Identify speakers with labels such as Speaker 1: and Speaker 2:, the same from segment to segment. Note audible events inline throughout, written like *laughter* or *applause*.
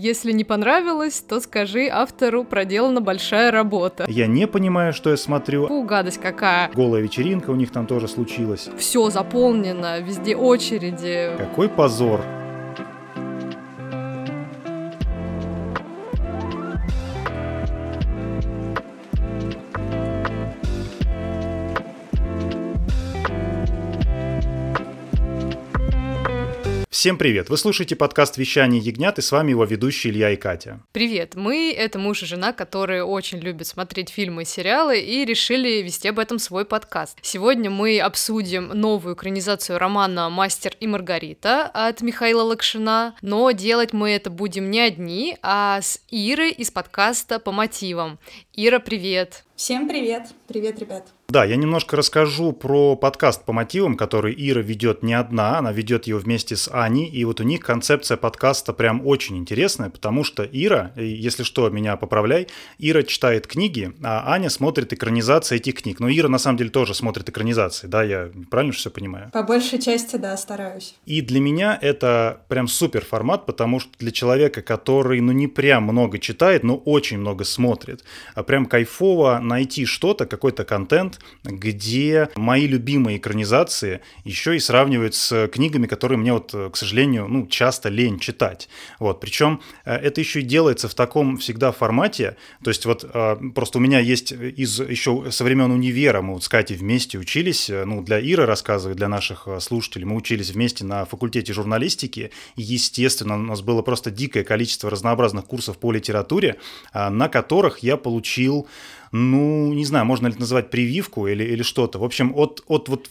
Speaker 1: Если не понравилось, то скажи автору, проделана большая работа.
Speaker 2: Я не понимаю, что я смотрю.
Speaker 1: Фу, гадость какая.
Speaker 2: Голая вечеринка у них там тоже случилась.
Speaker 1: Все заполнено, везде очереди.
Speaker 2: Какой позор. Всем привет! Вы слушаете подкаст «Вещание ягнят» и с вами его ведущие Илья и Катя.
Speaker 1: Привет! Мы — это муж и жена, которые очень любят смотреть фильмы и сериалы и решили вести об этом свой подкаст. Сегодня мы обсудим новую экранизацию романа «Мастер и Маргарита» от Михаила Лакшина, но делать мы это будем не одни, а с Ирой из подкаста «По мотивам». Ира, привет!
Speaker 3: Всем привет! Привет, ребят!
Speaker 2: Да, я немножко расскажу про подкаст по мотивам, который Ира ведет не одна, она ведет его вместе с Аней, и вот у них концепция подкаста прям очень интересная, потому что Ира, если что, меня поправляй, Ира читает книги, а Аня смотрит экранизации этих книг. Но Ира на самом деле тоже смотрит экранизации, да, я правильно все понимаю?
Speaker 3: По большей части, да, стараюсь.
Speaker 2: И для меня это прям супер формат, потому что для человека, который, ну, не прям много читает, но очень много смотрит, а прям кайфово найти что-то, какой-то контент, где мои любимые экранизации еще и сравнивают с книгами, которые мне вот, к сожалению, ну, часто лень читать. Вот, причем э, это еще и делается в таком всегда формате, то есть вот э, просто у меня есть из еще со времен универа, мы вот с Катей вместе учились, э, ну, для Иры рассказываю, для наших слушателей, мы учились вместе на факультете журналистики, и, естественно, у нас было просто дикое количество разнообразных курсов по литературе, на которых я получил ну, не знаю, можно ли это называть прививку или, или что-то. В общем, от, от вот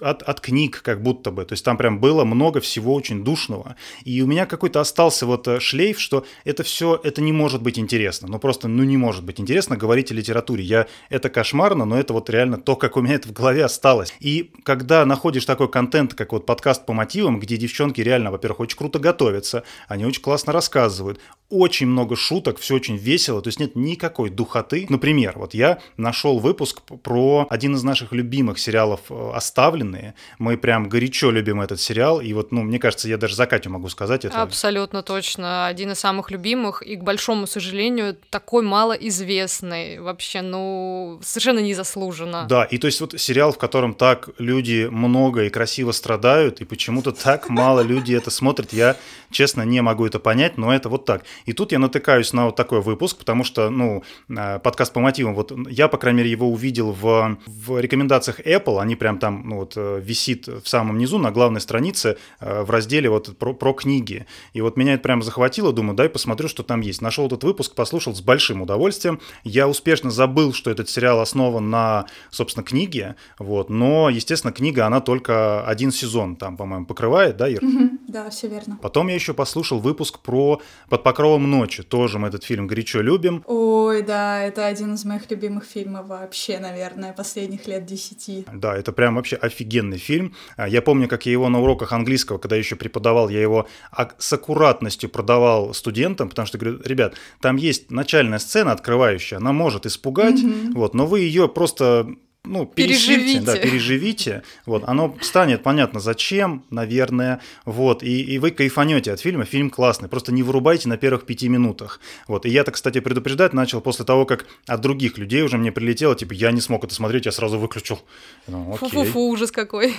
Speaker 2: от, от книг как будто бы. То есть там прям было много всего очень душного. И у меня какой-то остался вот э, шлейф, что это все, это не может быть интересно. Ну просто, ну не может быть интересно говорить о литературе. Я, это кошмарно, но это вот реально то, как у меня это в голове осталось. И когда находишь такой контент, как вот подкаст по мотивам, где девчонки реально, во-первых, очень круто готовятся, они очень классно рассказывают, очень много шуток, все очень весело, то есть нет никакой духоты. Например, вот я нашел выпуск про один из наших любимых сериалов э, «Оставленные». Мы прям горячо любим этот сериал, и вот, ну, мне кажется, я даже за Катю могу сказать это.
Speaker 1: Абсолютно точно. Один из самых любимых, и, к большому сожалению, такой малоизвестный. Вообще, ну, совершенно незаслуженно.
Speaker 2: Да, и то есть вот сериал, в котором так люди много и красиво страдают, и почему-то так мало люди это смотрят, я, честно, не могу это понять, но это вот так. И тут я натыкаюсь на вот такой выпуск, потому что, ну, э, подкаст по мотивам, вот я, по крайней мере, его увидел в, в рекомендациях Apple, они прям там, ну, вот э, висит в самом низу на главной странице э, в разделе вот про, про книги. И вот меня это прям захватило, думаю, дай посмотрю, что там есть. Нашел этот выпуск, послушал с большим удовольствием. Я успешно забыл, что этот сериал основан на, собственно, книге, вот, но, естественно, книга, она только один сезон там, по-моему, покрывает, да, Ир?
Speaker 3: Да, все верно.
Speaker 2: Потом я еще послушал выпуск про «Под покровом ночи. Тоже мы этот фильм горячо любим.
Speaker 3: Ой, да, это один из моих любимых фильмов вообще, наверное, последних лет десяти.
Speaker 2: Да, это прям вообще офигенный фильм. А, я помню, как я его на уроках английского, когда еще преподавал, я его с аккуратностью продавал студентам, потому что говорю, ребят, там есть начальная сцена открывающая, она может испугать, mm-hmm. вот, но вы ее просто ну, переживите, да, переживите, вот, оно станет понятно зачем, наверное, вот, и, и вы кайфанете от фильма, фильм классный, просто не вырубайте на первых пяти минутах, вот, и я так, кстати, предупреждать начал после того, как от других людей уже мне прилетело, типа, я не смог это смотреть, я сразу выключил.
Speaker 1: Ну, Фу-фу-фу, ужас какой.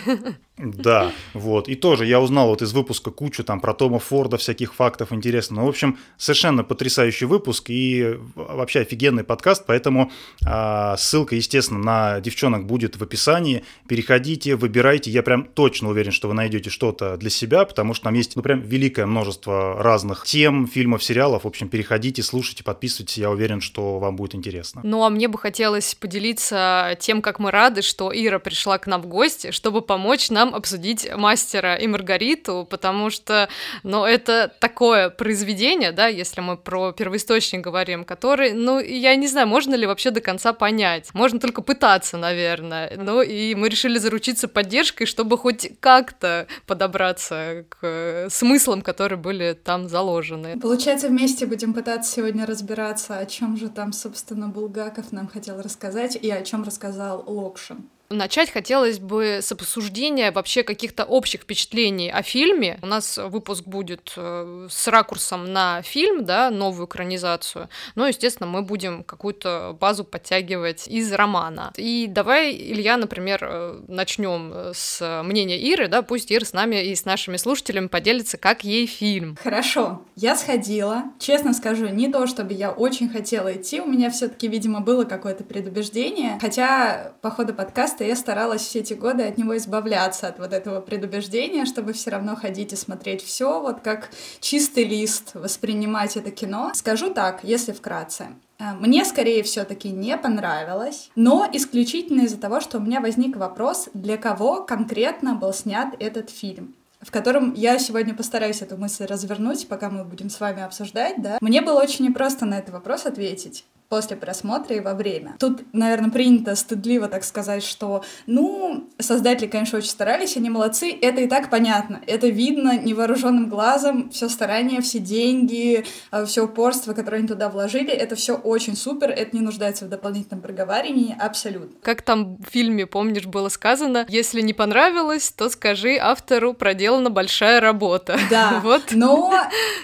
Speaker 2: Да, вот, и тоже я узнал вот из выпуска кучу там про Тома Форда, всяких фактов интересных, ну, в общем, совершенно потрясающий выпуск и вообще офигенный подкаст, поэтому а, ссылка, естественно, на девчонок будет в описании. Переходите, выбирайте. Я прям точно уверен, что вы найдете что-то для себя, потому что там есть ну, прям великое множество разных тем, фильмов, сериалов. В общем, переходите, слушайте, подписывайтесь. Я уверен, что вам будет интересно.
Speaker 1: Ну, а мне бы хотелось поделиться тем, как мы рады, что Ира пришла к нам в гости, чтобы помочь нам обсудить «Мастера и Маргариту», потому что, ну, это такое произведение, да, если мы про первоисточник говорим, который, ну, я не знаю, можно ли вообще до конца понять. Можно только пытаться, наверное. Ну и мы решили заручиться поддержкой, чтобы хоть как-то подобраться к смыслам, которые были там заложены.
Speaker 3: Получается, вместе будем пытаться сегодня разбираться, о чем же там, собственно, Булгаков нам хотел рассказать и о чем рассказал Локшин.
Speaker 1: Начать хотелось бы с обсуждения вообще каких-то общих впечатлений о фильме. У нас выпуск будет э, с ракурсом на фильм, да, новую экранизацию. Но, естественно, мы будем какую-то базу подтягивать из романа. И давай, Илья, например, э, начнем с мнения Иры, да, пусть Ира с нами и с нашими слушателями поделится, как ей фильм.
Speaker 3: Хорошо, я сходила. Честно скажу, не то, чтобы я очень хотела идти, у меня все-таки, видимо, было какое-то предубеждение. Хотя по ходу подкаста я старалась все эти годы от него избавляться, от вот этого предубеждения, чтобы все равно ходить и смотреть все, вот как чистый лист, воспринимать это кино. Скажу так, если вкратце. Э, мне скорее все-таки не понравилось, но исключительно из-за того, что у меня возник вопрос, для кого конкретно был снят этот фильм в котором я сегодня постараюсь эту мысль развернуть, пока мы будем с вами обсуждать, да. Мне было очень непросто на этот вопрос ответить после просмотра и во время. Тут, наверное, принято стыдливо так сказать, что, ну, создатели, конечно, очень старались, они молодцы, это и так понятно. Это видно невооруженным глазом, все старание, все деньги, э, все упорство, которое они туда вложили, это все очень супер, это не нуждается в дополнительном проговаривании, абсолютно.
Speaker 1: Как там в фильме, помнишь, было сказано, если не понравилось, то скажи автору, проделана большая работа.
Speaker 3: Да, *laughs* вот. но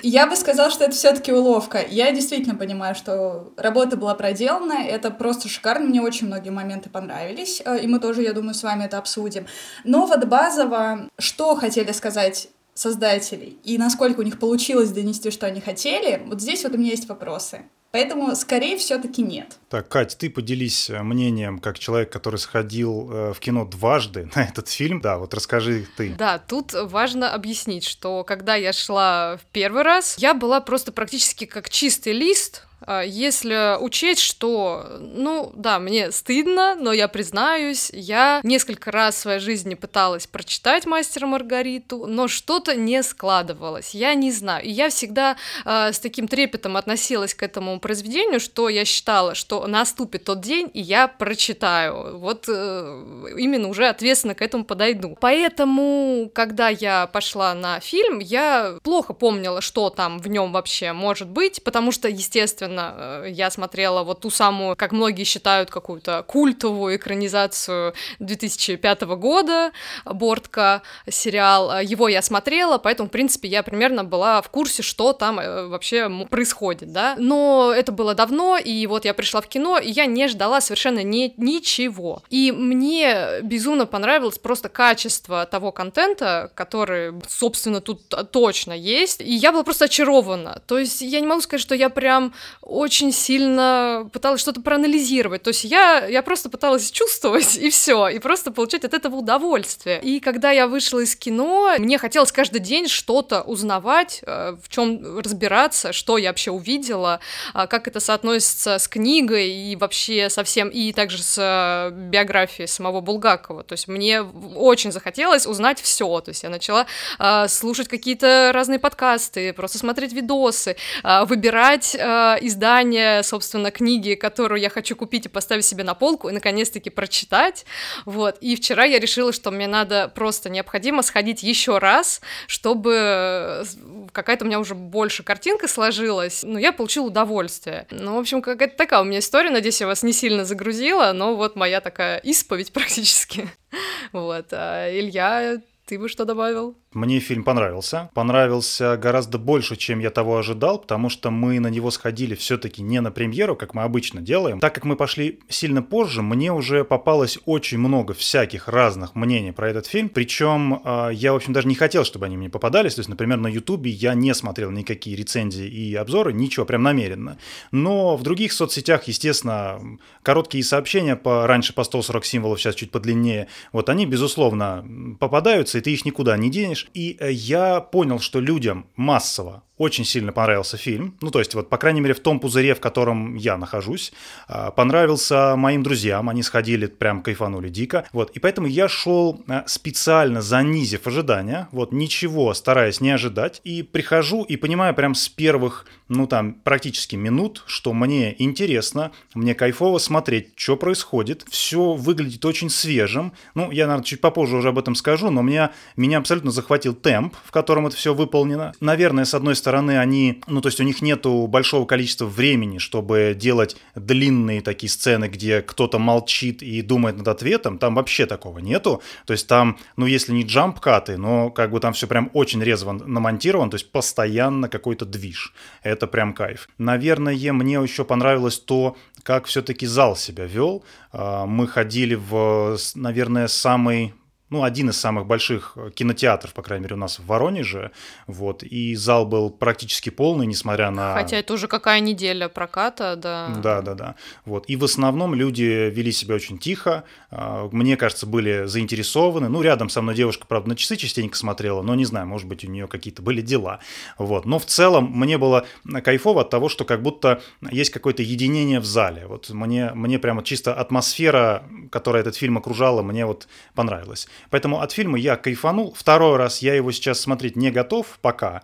Speaker 3: я бы сказала, что это все-таки уловка. Я действительно понимаю, что работа была проделана, это просто шикарно, мне очень многие моменты понравились, э, и мы тоже, я думаю, с вами это обсудим. Но вот базово, что хотели сказать создателей и насколько у них получилось донести, что они хотели, вот здесь вот у меня есть вопросы. Поэтому, скорее, все-таки нет.
Speaker 2: Так, Кать, ты поделись э, мнением, как человек, который сходил э, в кино дважды *laughs* на этот фильм. Да, вот расскажи ты.
Speaker 1: Да, тут важно объяснить, что когда я шла в первый раз, я была просто практически как чистый лист, если учесть, что, ну да, мне стыдно, но я признаюсь, я несколько раз в своей жизни пыталась прочитать «Мастера Маргариту», но что-то не складывалось, я не знаю. И я всегда э, с таким трепетом относилась к этому произведению, что я считала, что наступит тот день, и я прочитаю. Вот э, именно уже ответственно к этому подойду. Поэтому, когда я пошла на фильм, я плохо помнила, что там в нем вообще может быть, потому что, естественно, естественно, э, я смотрела вот ту самую, как многие считают, какую-то культовую экранизацию 2005 года, Бортка сериал. Его я смотрела, поэтому, в принципе, я примерно была в курсе, что там э, вообще происходит, да. Но это было давно, и вот я пришла в кино, и я не ждала совершенно не, ничего. И мне безумно понравилось просто качество того контента, который, собственно, тут точно есть. И я была просто очарована. То есть я не могу сказать, что я прям очень сильно пыталась что-то проанализировать. То есть я, я просто пыталась чувствовать, и все, и просто получать от этого удовольствие. И когда я вышла из кино, мне хотелось каждый день что-то узнавать, э, в чем разбираться, что я вообще увидела, а как это соотносится с книгой и вообще со всем, и также с э, биографией самого Булгакова. То есть мне очень захотелось узнать все. То есть я начала э, слушать какие-то разные подкасты, просто смотреть видосы, выбирать издание, собственно, книги, которую я хочу купить и поставить себе на полку, и наконец-таки прочитать, вот, и вчера я решила, что мне надо просто необходимо сходить еще раз, чтобы э, какая-то у меня уже больше картинка сложилась, но я получила удовольствие. Ну, в общем, какая-то такая у меня история, надеюсь, я вас не сильно загрузила, но вот моя такая исповедь *laughs* практически. Вот, а Илья, ты бы что добавил?
Speaker 2: Мне фильм понравился. Понравился гораздо больше, чем я того ожидал, потому что мы на него сходили все-таки не на премьеру, как мы обычно делаем. Так как мы пошли сильно позже, мне уже попалось очень много всяких разных мнений про этот фильм. Причем э, я, в общем, даже не хотел, чтобы они мне попадались. То есть, например, на Ютубе я не смотрел никакие рецензии и обзоры, ничего, прям намеренно. Но в других соцсетях, естественно, короткие сообщения по раньше по 140 символов, сейчас чуть подлиннее, вот они, безусловно, попадаются, и ты их никуда не денешь. И э, я понял, что людям массово очень сильно понравился фильм. Ну, то есть, вот, по крайней мере, в том пузыре, в котором я нахожусь. А, понравился моим друзьям, они сходили, прям кайфанули дико. Вот, и поэтому я шел э, специально занизив ожидания, вот, ничего стараясь не ожидать. И прихожу и понимаю прям с первых, ну, там, практически минут, что мне интересно, мне кайфово смотреть, что происходит. Все выглядит очень свежим. Ну, я, наверное, чуть попозже уже об этом скажу, но меня, меня абсолютно захватил темп, в котором это все выполнено. Наверное, с одной стороны, стороны, они, ну, то есть у них нету большого количества времени, чтобы делать длинные такие сцены, где кто-то молчит и думает над ответом, там вообще такого нету. То есть там, ну, если не джамп-каты, но как бы там все прям очень резво намонтировано, то есть постоянно какой-то движ. Это прям кайф. Наверное, мне еще понравилось то, как все-таки зал себя вел. А, мы ходили в, наверное, самый ну, один из самых больших э, кинотеатров, по крайней мере, у нас в Воронеже, вот, и зал был практически полный, несмотря на...
Speaker 1: Хотя это уже какая неделя проката, да.
Speaker 2: Да, да, да, вот, и в основном люди вели себя очень тихо, мне кажется, были заинтересованы, ну, рядом со мной девушка, правда, на часы частенько смотрела, но не знаю, может быть, у нее какие-то были дела, вот, но в целом мне было кайфово от того, что как будто есть какое-то единение в зале, вот, мне, мне прямо чисто атмосфера, которая этот фильм окружала, мне вот понравилась. Поэтому от фильма я кайфанул. Второй раз я его сейчас смотреть не готов пока.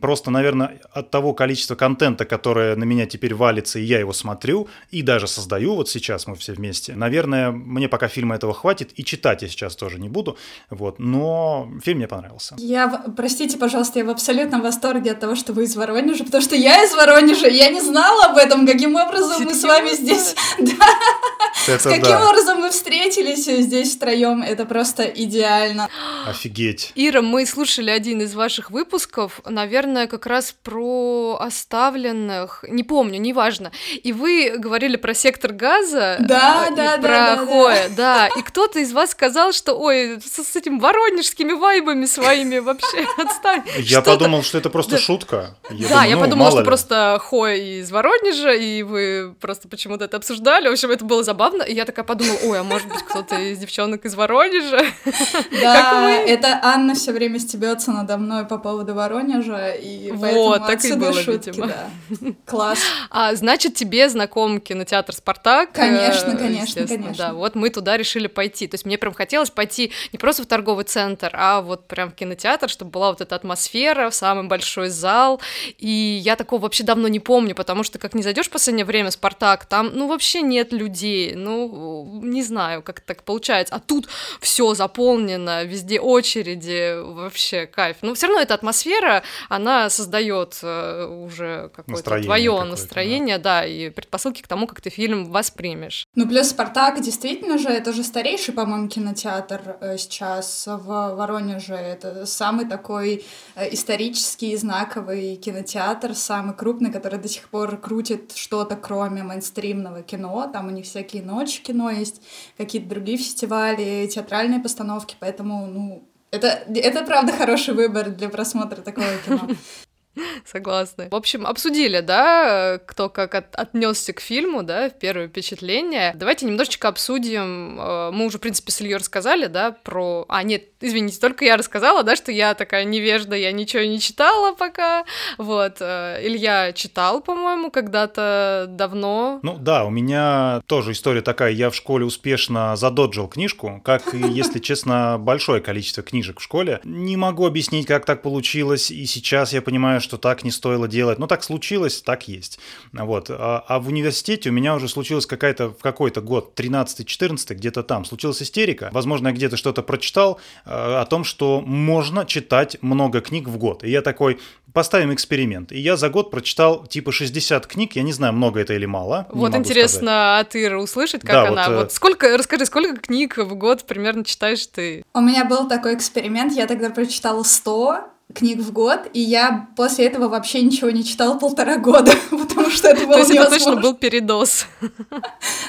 Speaker 2: Просто, наверное, от того количества контента, которое на меня теперь валится, и я его смотрю, и даже создаю, вот сейчас мы все вместе. Наверное, мне пока фильма этого хватит, и читать я сейчас тоже не буду. Вот. Но фильм мне понравился.
Speaker 3: Я, простите, пожалуйста, я в абсолютном восторге от того, что вы из Воронежа, потому что я из Воронежа, я не знала об этом, каким образом Серьезно? мы с вами здесь... *laughs* Да. С каким образом мы встретились здесь втроем, это просто идеально.
Speaker 2: Офигеть.
Speaker 1: Ира, мы слушали один из ваших выпусков, наверное, как раз про оставленных, не помню, неважно. И вы говорили про сектор газа,
Speaker 3: да,
Speaker 1: э,
Speaker 3: да,
Speaker 1: про
Speaker 3: да,
Speaker 1: Хоя, да, да. И кто-то из вас сказал, что, ой, с, с этим воронежскими вайбами своими вообще *laughs* отстань.
Speaker 2: Я подумал, что это просто шутка.
Speaker 1: да, я ну, подумала, что просто Хой из Воронежа, и вы просто почему-то это обсуждали. В общем, это было забавно. И я такая подумала, ой, а может быть, кто-то из девчонок из Воронежа? *laughs*
Speaker 3: Да, это Анна все время стебется надо мной по поводу Воронежа, и вот, так и было, шутки, видимо. Да. Класс.
Speaker 1: А, значит, тебе знаком кинотеатр «Спартак»?
Speaker 3: Э, конечно, конечно, конечно.
Speaker 1: Да, вот мы туда решили пойти. То есть мне прям хотелось пойти не просто в торговый центр, а вот прям в кинотеатр, чтобы была вот эта атмосфера, самый большой зал. И я такого вообще давно не помню, потому что как не зайдешь в последнее время в «Спартак», там, ну, вообще нет людей. Ну, не знаю, как так получается. А тут все заполнено, везде очереди, вообще кайф. Но все равно эта атмосфера, она создает э, уже какое-то твое настроение, да. да, и предпосылки к тому, как ты фильм воспримешь.
Speaker 3: Ну, плюс Спартак, действительно же, это же старейший, по-моему, кинотеатр э, сейчас в Воронеже. Это самый такой э, исторический, знаковый кинотеатр, самый крупный, который до сих пор крутит что-то, кроме мейнстримного кино. Там у них всякие ночи кино есть, какие-то другие фестивали, театральные постановки, поэтому, ну, это, это правда хороший выбор для просмотра такого кино. *laughs* *laughs*
Speaker 1: Согласна. В общем, обсудили, да, кто как от, отнесся к фильму, да, первое впечатление. Давайте немножечко обсудим. Э, мы уже, в принципе, с Ильей рассказали, да, про... А, нет, извините, только я рассказала, да, что я такая невежда, я ничего не читала пока. Вот. Э, Илья читал, по-моему, когда-то давно.
Speaker 2: Ну да, у меня тоже история такая. Я в школе успешно задоджил книжку, как и, если *laughs* честно, большое количество книжек в школе. Не могу объяснить, как так получилось, и сейчас я понимаю, что так не стоило делать. Но так случилось, так есть. Вот. А, а в университете у меня уже случилась какая-то в какой-то год, 13-14, где-то там, случилась истерика. Возможно, я где-то что-то прочитал э, о том, что можно читать много книг в год. И я такой, поставим эксперимент. И я за год прочитал типа 60 книг, я не знаю, много это или мало.
Speaker 1: Вот интересно от Иры услышать, как да, она. Вот, вот сколько, расскажи, сколько книг в год примерно читаешь ты?
Speaker 3: У меня был такой эксперимент, я тогда прочитала 100, книг в год, и я после этого вообще ничего не читала полтора года, *laughs* потому что это было
Speaker 1: То есть это точно был передоз.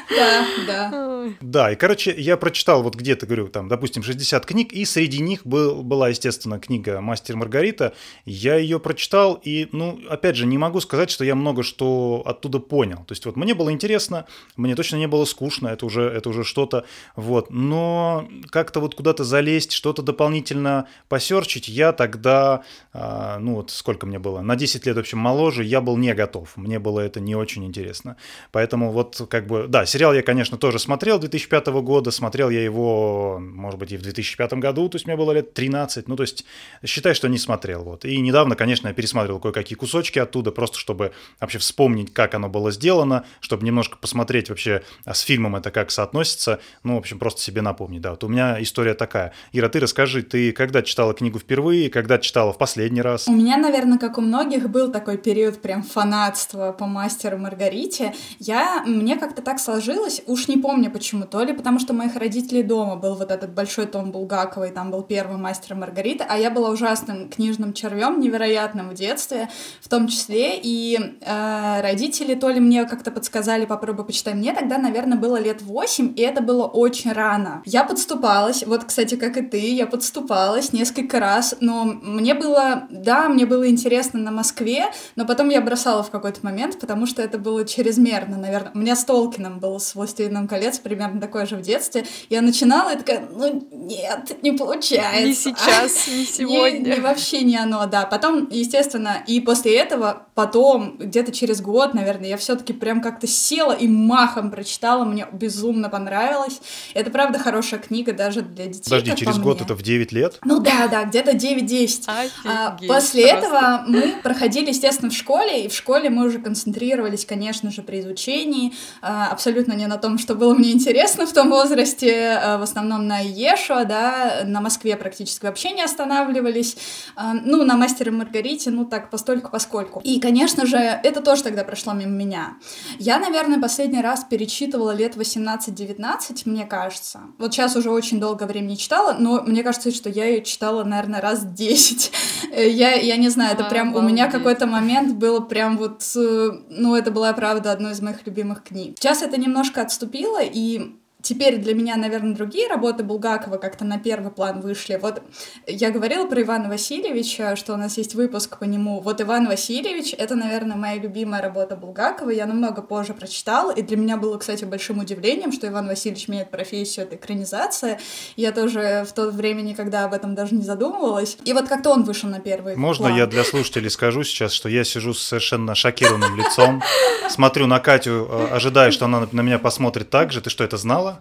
Speaker 3: Да, да.
Speaker 2: Да, и, короче, я прочитал вот где-то, говорю, там, допустим, 60 книг, и среди них был, была, естественно, книга «Мастер Маргарита». Я ее прочитал, и, ну, опять же, не могу сказать, что я много что оттуда понял. То есть вот мне было интересно, мне точно не было скучно, это уже, это уже что-то, вот. Но как-то вот куда-то залезть, что-то дополнительно посерчить, я тогда а, ну вот сколько мне было, на 10 лет, в общем, моложе, я был не готов. Мне было это не очень интересно. Поэтому вот как бы, да, сериал я, конечно, тоже смотрел 2005 года, смотрел я его, может быть, и в 2005 году, то есть мне было лет 13, ну то есть считай, что не смотрел. Вот. И недавно, конечно, я пересматривал кое-какие кусочки оттуда, просто чтобы вообще вспомнить, как оно было сделано, чтобы немножко посмотреть вообще а с фильмом это как соотносится, ну, в общем, просто себе напомнить. Да, вот у меня история такая. Ира, ты расскажи, ты когда читала книгу впервые, когда читала читала в последний раз?
Speaker 3: У меня, наверное, как у многих, был такой период прям фанатства по мастеру Маргарите. Я, мне как-то так сложилось, уж не помню почему, то ли потому что моих родителей дома был вот этот большой том Булгакова, и там был первый мастер Маргарита, а я была ужасным книжным червем, невероятным в детстве, в том числе, и э, родители то ли мне как-то подсказали, попробуй почитай. Мне тогда, наверное, было лет восемь, и это было очень рано. Я подступалась, вот, кстати, как и ты, я подступалась несколько раз, но мне было, да, мне было интересно на Москве, но потом я бросала в какой-то момент, потому что это было чрезмерно, наверное. У меня с Толкином был с «Властелином колец» примерно такое же в детстве. Я начинала и такая, ну нет, не получается.
Speaker 1: Не сейчас, не *laughs* сегодня.
Speaker 3: Не, не вообще не оно, да. Потом, естественно, и после этого, потом, где-то через год, наверное, я все таки прям как-то села и махом прочитала, мне безумно понравилось. Это, правда, хорошая книга даже для детей.
Speaker 2: Подожди, через год это в 9 лет?
Speaker 3: Ну да, да, где-то 9-10. А, после просто. этого мы проходили, естественно, в школе, и в школе мы уже концентрировались, конечно же, при изучении, а, абсолютно не на том, что было мне интересно в том возрасте, а, в основном на Ешуа, да, на Москве практически вообще не останавливались, а, ну, на Мастере Маргарите, ну, так, постольку поскольку. И, конечно же, это тоже тогда прошло мимо меня. Я, наверное, последний раз перечитывала лет 18-19, мне кажется. Вот сейчас уже очень долго времени читала, но мне кажется, что я ее читала, наверное, раз 10. Я, я не знаю, это прям у меня какой-то момент было прям вот, э, ну, это была, правда, одной из моих любимых книг. Сейчас это немножко отступило, и Теперь для меня, наверное, другие работы Булгакова как-то на первый план вышли. Вот я говорила про Ивана Васильевича, что у нас есть выпуск по нему. Вот Иван Васильевич — это, наверное, моя любимая работа Булгакова. Я намного позже прочитала, и для меня было, кстати, большим удивлением, что Иван Васильевич меняет профессию, это экранизация. Я тоже в то время никогда об этом даже не задумывалась. И вот как-то он вышел на первый
Speaker 2: Можно
Speaker 3: план.
Speaker 2: я для слушателей скажу сейчас, что я сижу с совершенно шокированным лицом, смотрю на Катю, э, ожидая, что она на меня посмотрит так же. Ты что, это знала?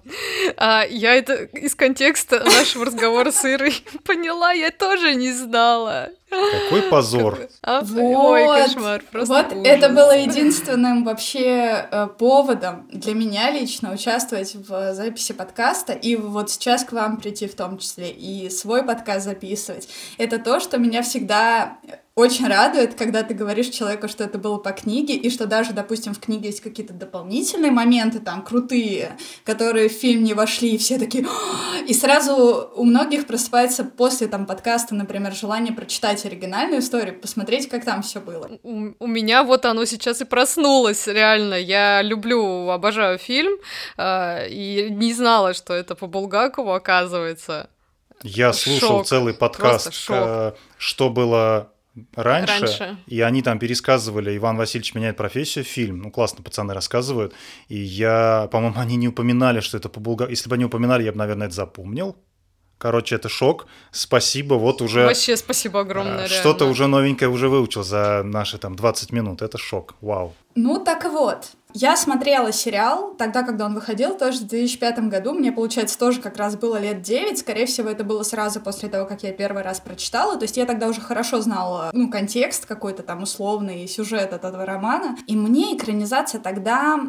Speaker 1: А, я это из контекста нашего разговора с Ирой *laughs* поняла, я тоже не знала.
Speaker 2: Какой позор.
Speaker 3: А, вот, ой, кошмар, просто Вот ужас. это было единственным вообще э, поводом для меня лично участвовать в записи подкаста и вот сейчас к вам прийти в том числе и свой подкаст записывать. Это то, что меня всегда очень радует, когда ты говоришь человеку, что это было по книге, и что даже, допустим, в книге есть какие-то дополнительные моменты там крутые, которые в фильм не вошли, и все такие... И сразу у многих просыпается после там подкаста, например, желание прочитать оригинальную историю, посмотреть, как там все было.
Speaker 1: У, у меня вот оно сейчас и проснулось, реально. Я люблю, обожаю фильм, э, и не знала, что это по Булгакову, оказывается.
Speaker 2: Я слушал шок. целый подкаст, э, что было раньше, раньше, и они там пересказывали «Иван Васильевич меняет профессию» фильм. Ну, классно пацаны рассказывают. И я, по-моему, они не упоминали, что это по Булгар... Если бы они упоминали, я бы, наверное, это запомнил. Короче, это шок. Спасибо, вот уже...
Speaker 1: Вообще спасибо огромное,
Speaker 2: Что-то уже новенькое уже выучил за наши там 20 минут. Это шок. Вау.
Speaker 3: Ну, так вот. Я смотрела сериал тогда, когда он выходил, тоже в 2005 году. Мне, получается, тоже как раз было лет 9. Скорее всего, это было сразу после того, как я первый раз прочитала. То есть я тогда уже хорошо знала, ну, контекст какой-то там условный, сюжет этого романа. И мне экранизация тогда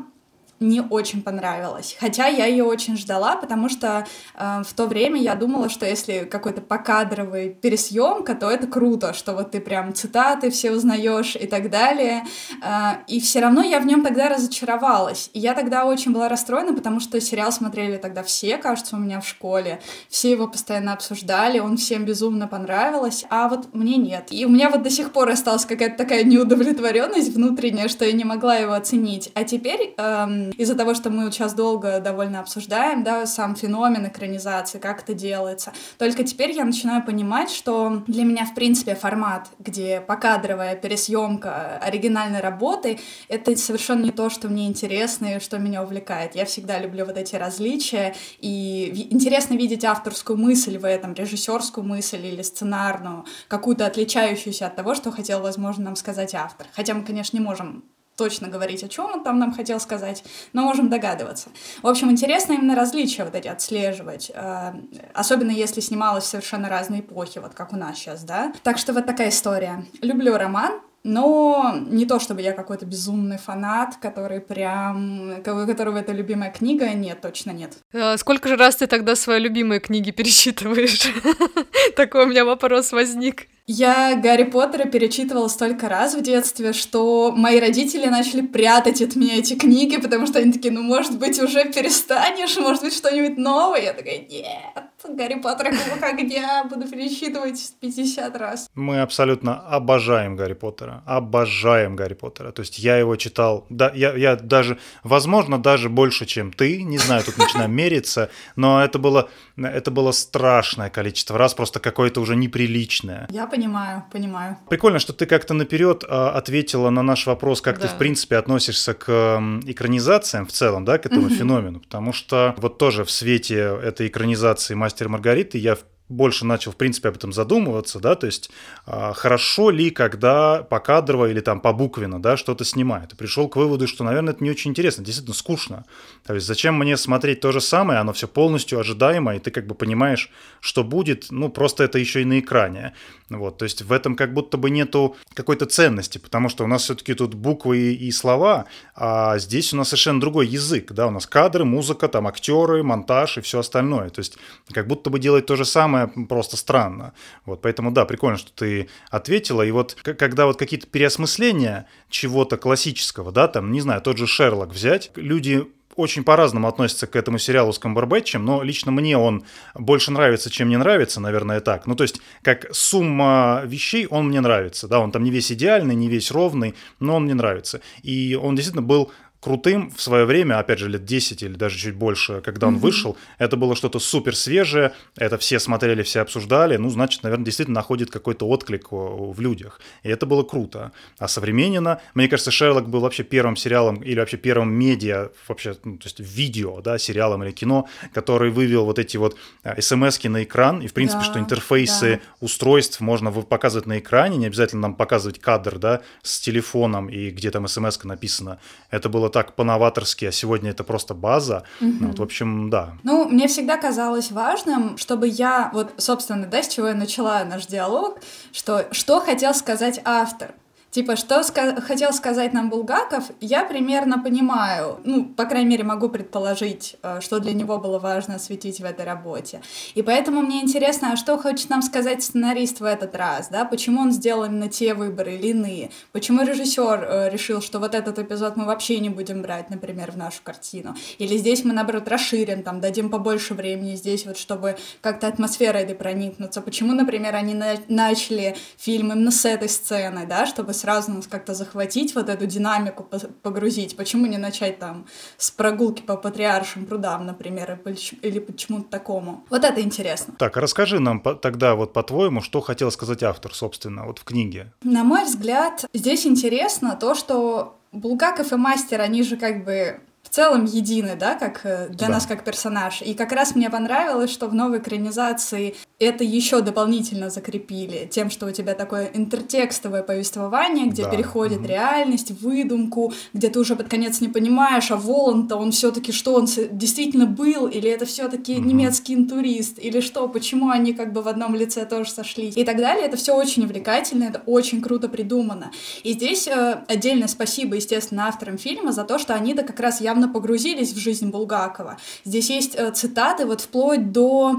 Speaker 3: не очень понравилась. Хотя я ее очень ждала, потому что э, в то время я думала, что если какой-то покадровый пересъемка, то это круто, что вот ты прям цитаты все узнаешь и так далее. Э, и все равно я в нем тогда разочаровалась. И я тогда очень была расстроена, потому что сериал смотрели тогда все, кажется, у меня в школе. Все его постоянно обсуждали, он всем безумно понравилось, а вот мне нет. И у меня вот до сих пор осталась какая-то такая неудовлетворенность внутренняя, что я не могла его оценить. А теперь эм, из-за того, что мы сейчас долго довольно обсуждаем, да, сам феномен экранизации, как это делается. Только теперь я начинаю понимать, что для меня, в принципе, формат, где покадровая пересъемка оригинальной работы, это совершенно не то, что мне интересно и что меня увлекает. Я всегда люблю вот эти различия, и интересно видеть авторскую мысль в этом, режиссерскую мысль или сценарную, какую-то отличающуюся от того, что хотел, возможно, нам сказать автор. Хотя мы, конечно, не можем точно говорить, о чем он там нам хотел сказать, но можем догадываться. В общем, интересно именно различия вот эти отслеживать, э, особенно если снималось в совершенно разные эпохи, вот как у нас сейчас, да. Так что вот такая история. Люблю роман, но не то, чтобы я какой-то безумный фанат, который прям... у которого это любимая книга. Нет, точно нет.
Speaker 1: А сколько же раз ты тогда свои любимые книги пересчитываешь? *laughs* Такой у меня вопрос возник.
Speaker 3: Я Гарри Поттера перечитывала столько раз в детстве, что мои родители начали прятать от меня эти книги, потому что они такие, ну, может быть, уже перестанешь, может быть, что-нибудь новое. Я такая, нет, Гарри Поттер Кубок огня буду перечитывать 50 раз.
Speaker 2: Мы абсолютно обожаем Гарри Поттера, обожаем Гарри Поттера. То есть я его читал, да, я, я даже, возможно, даже больше, чем ты, не знаю, тут начинаем *laughs* мериться, но это было, это было страшное количество раз, просто какое-то уже неприличное.
Speaker 3: Я понимаю, понимаю.
Speaker 2: Прикольно, что ты как-то наперед а, ответила на наш вопрос, как да. ты в принципе относишься к экранизациям в целом, да, к этому феномену, потому что вот тоже в свете этой экранизации «Мастер Маргариты» я больше начал, в принципе, об этом задумываться, да, то есть а, хорошо ли, когда покадрово или там по буквенно, да, что-то снимает. И пришел к выводу, что, наверное, это не очень интересно, действительно скучно. То есть зачем мне смотреть то же самое, оно все полностью ожидаемо, и ты как бы понимаешь, что будет, ну, просто это еще и на экране. Вот, то есть в этом как будто бы нету какой-то ценности, потому что у нас все-таки тут буквы и слова, а здесь у нас совершенно другой язык, да, у нас кадры, музыка, там актеры, монтаж и все остальное. То есть как будто бы делать то же самое просто странно. Вот, поэтому да, прикольно, что ты ответила. И вот когда вот какие-то переосмысления чего-то классического, да, там, не знаю, тот же Шерлок взять, люди очень по-разному относятся к этому сериалу с Камбербэтчем, но лично мне он больше нравится, чем не нравится, наверное, так. Ну, то есть, как сумма вещей он мне нравится, да, он там не весь идеальный, не весь ровный, но он мне нравится. И он действительно был крутым в свое время, опять же, лет 10 или даже чуть больше, когда он mm-hmm. вышел, это было что-то супер свежее, это все смотрели, все обсуждали, ну, значит, наверное, действительно находит какой-то отклик в людях. И это было круто. А современно, мне кажется, Шерлок был вообще первым сериалом или вообще первым медиа, вообще, ну, то есть видео, да, сериалом или кино, который вывел вот эти вот а, смс на экран, и, в принципе, да, что интерфейсы да. устройств можно показывать на экране, не обязательно нам показывать кадр, да, с телефоном и где там смс написана. Это было так по-новаторски, а сегодня это просто база. Угу. Вот, в общем, да.
Speaker 3: Ну, мне всегда казалось важным, чтобы я, вот, собственно, да, с чего я начала наш диалог, что, что хотел сказать автор. Типа, что ска- хотел сказать нам Булгаков, я примерно понимаю, ну, по крайней мере, могу предположить, э, что для него было важно осветить в этой работе. И поэтому мне интересно, а что хочет нам сказать сценарист в этот раз, да? Почему он сделал именно те выборы или иные? Почему режиссер э, решил, что вот этот эпизод мы вообще не будем брать, например, в нашу картину? Или здесь мы, наоборот, расширим, там, дадим побольше времени здесь, вот, чтобы как-то атмосферой этой проникнуться? Почему, например, они на- начали фильм именно с этой сцены, да, чтобы сразу нас как-то захватить, вот эту динамику погрузить. Почему не начать там с прогулки по патриаршим прудам, например, или почему-то такому? Вот это интересно.
Speaker 2: Так, а расскажи нам тогда вот по-твоему, что хотел сказать автор, собственно, вот в книге.
Speaker 3: На мой взгляд, здесь интересно то, что Булгаков и Мастер, они же как бы целом едины, да, как э, для да. нас как персонаж. И как раз мне понравилось, что в новой экранизации это еще дополнительно закрепили тем, что у тебя такое интертекстовое повествование, где да. переходит mm-hmm. реальность, выдумку, где ты уже под конец не понимаешь, а Волан-то он все-таки что он действительно был, или это все-таки mm-hmm. немецкий интурист, или что, почему они как бы в одном лице тоже сошлись и так далее. Это все очень увлекательно, это очень круто придумано. И здесь э, отдельное спасибо, естественно, авторам фильма за то, что они-то как раз явно явно погрузились в жизнь Булгакова. Здесь есть э, цитаты вот вплоть до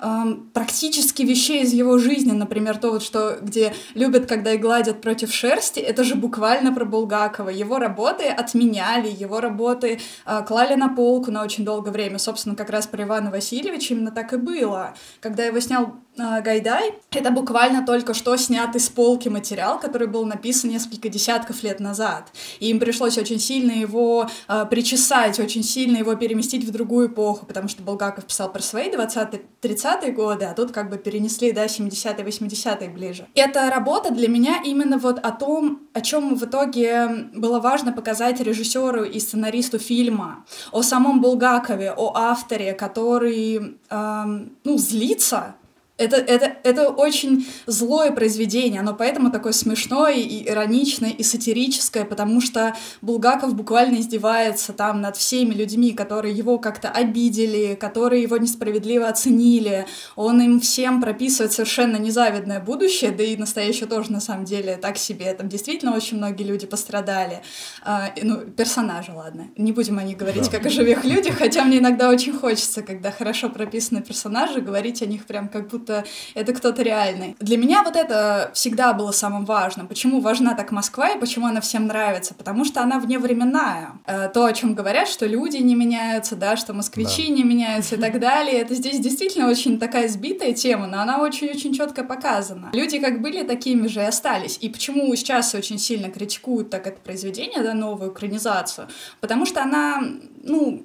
Speaker 3: э, практически вещей из его жизни, например, то вот, что где любят, когда и гладят против шерсти, это же буквально про Булгакова. Его работы отменяли, его работы э, клали на полку на очень долгое время. Собственно, как раз про Ивана Васильевича именно так и было. Когда его снял Гайдай, это буквально только что снятый с полки материал, который был написан несколько десятков лет назад. И им пришлось очень сильно его э, причесать очень сильно, его переместить в другую эпоху, потому что Булгаков писал про свои 20-30-е годы, а тут как бы перенесли, да, 70-е, 80-е ближе. Эта работа для меня именно вот о том, о чем в итоге было важно показать режиссеру и сценаристу фильма, о самом Булгакове, о авторе, который, эм, ну, злится это, это, это очень злое произведение, оно поэтому такое смешное и ироничное и сатирическое, потому что Булгаков буквально издевается там над всеми людьми, которые его как-то обидели, которые его несправедливо оценили. Он им всем прописывает совершенно незавидное будущее, да и настоящее тоже на самом деле так себе. Там действительно очень многие люди пострадали. А, ну, персонажи, ладно. Не будем о них говорить как о живых людях, хотя мне иногда очень хочется, когда хорошо прописаны персонажи, говорить о них прям как будто будто это кто-то реальный. Для меня вот это всегда было самым важным. Почему важна так Москва и почему она всем нравится? Потому что она вневременная. Э, то, о чем говорят, что люди не меняются, да, что москвичи да. не меняются и так далее. Это здесь действительно очень такая сбитая тема, но она очень-очень четко показана. Люди как были, такими же и остались. И почему сейчас очень сильно критикуют так это произведение, да, новую экранизацию? Потому что она, ну,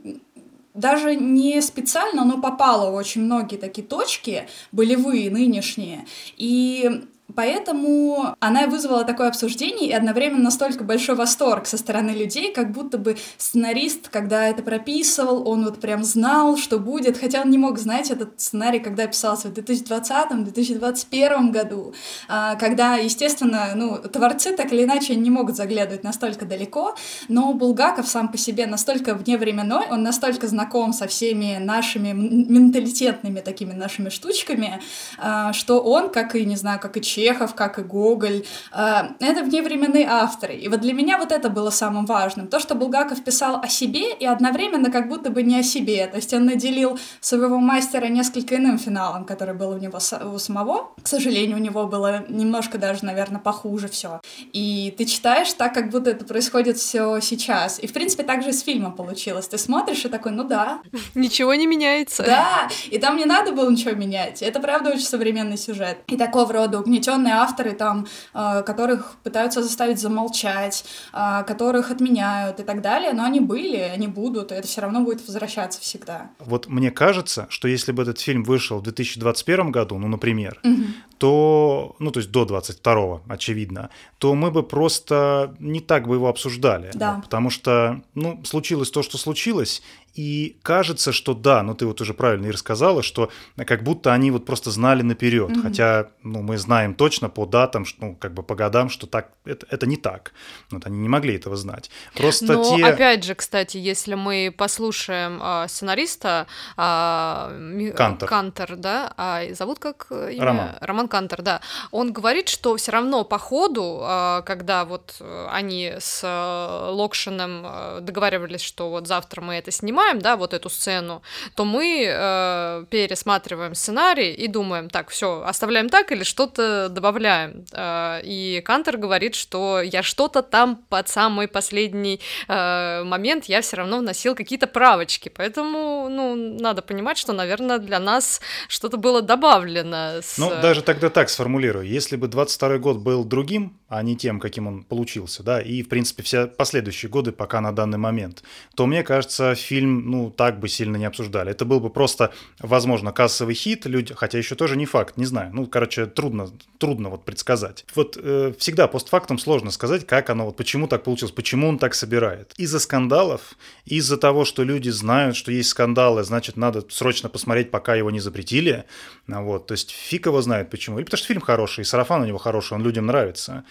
Speaker 3: даже не специально, но попала в очень многие такие точки, болевые, нынешние. И Поэтому она вызвала такое обсуждение и одновременно настолько большой восторг со стороны людей, как будто бы сценарист, когда это прописывал, он вот прям знал, что будет, хотя он не мог знать этот сценарий, когда писался в 2020-2021 году, а, когда, естественно, ну, творцы так или иначе не могут заглядывать настолько далеко, но Булгаков сам по себе настолько вневременной, он настолько знаком со всеми нашими менталитетными такими нашими штучками, а, что он, как и, не знаю, как и Чехов, как и Гоголь. Э, это вневременные авторы. И вот для меня вот это было самым важным. То, что Булгаков писал о себе и одновременно как будто бы не о себе. То есть он наделил своего мастера несколько иным финалом, который был у него у самого. К сожалению, у него было немножко даже, наверное, похуже все. И ты читаешь так, как будто это происходит все сейчас. И, в принципе, так же с фильмом получилось. Ты смотришь и такой, ну да.
Speaker 1: Ничего не меняется.
Speaker 3: Да, и там не надо было ничего менять. Это, правда, очень современный сюжет. И такого рода угнетение угнетенные авторы, там, э, которых пытаются заставить замолчать, э, которых отменяют и так далее, но они были, они будут, и это все равно будет возвращаться всегда.
Speaker 2: Вот мне кажется, что если бы этот фильм вышел в 2021 году, ну, например, угу. то, ну, то есть до 22 очевидно, то мы бы просто не так бы его обсуждали.
Speaker 3: Да.
Speaker 2: Потому что, ну, случилось то, что случилось, и кажется, что да, ну ты вот уже правильно и рассказала, что как будто они вот просто знали наперед, mm-hmm. хотя ну, мы знаем точно по датам, ну как бы по годам, что так это, это не так. Вот они не могли этого знать. Просто
Speaker 1: Но
Speaker 2: те...
Speaker 1: опять же, кстати, если мы послушаем а, сценариста а,
Speaker 2: Кантер.
Speaker 1: Кантер, да, а зовут как имя?
Speaker 2: Роман.
Speaker 1: Роман Кантер, да. Он говорит, что все равно по ходу, а, когда вот они с а, Локшином договаривались, что вот завтра мы это снимаем снимаем, да, вот эту сцену, то мы э, пересматриваем сценарий и думаем, так, все, оставляем так или что-то добавляем. Э, и Кантер говорит, что я что-то там под самый последний э, момент я все равно вносил какие-то правочки, поэтому, ну, надо понимать, что, наверное, для нас что-то было добавлено. С...
Speaker 2: Ну, даже тогда так сформулирую. Если бы 22 год был другим, а не тем, каким он получился, да, и, в принципе, все последующие годы пока на данный момент, то, мне кажется, фильм, ну, так бы сильно не обсуждали. Это был бы просто, возможно, кассовый хит, люди, хотя еще тоже не факт, не знаю, ну, короче, трудно, трудно вот предсказать. Вот э, всегда постфактум сложно сказать, как оно, вот почему так получилось, почему он так собирает. Из-за скандалов, из-за того, что люди знают, что есть скандалы, значит, надо срочно посмотреть, пока его не запретили, вот, то есть фиг его знает почему. Или потому что фильм хороший, и сарафан у него хороший, он людям нравится.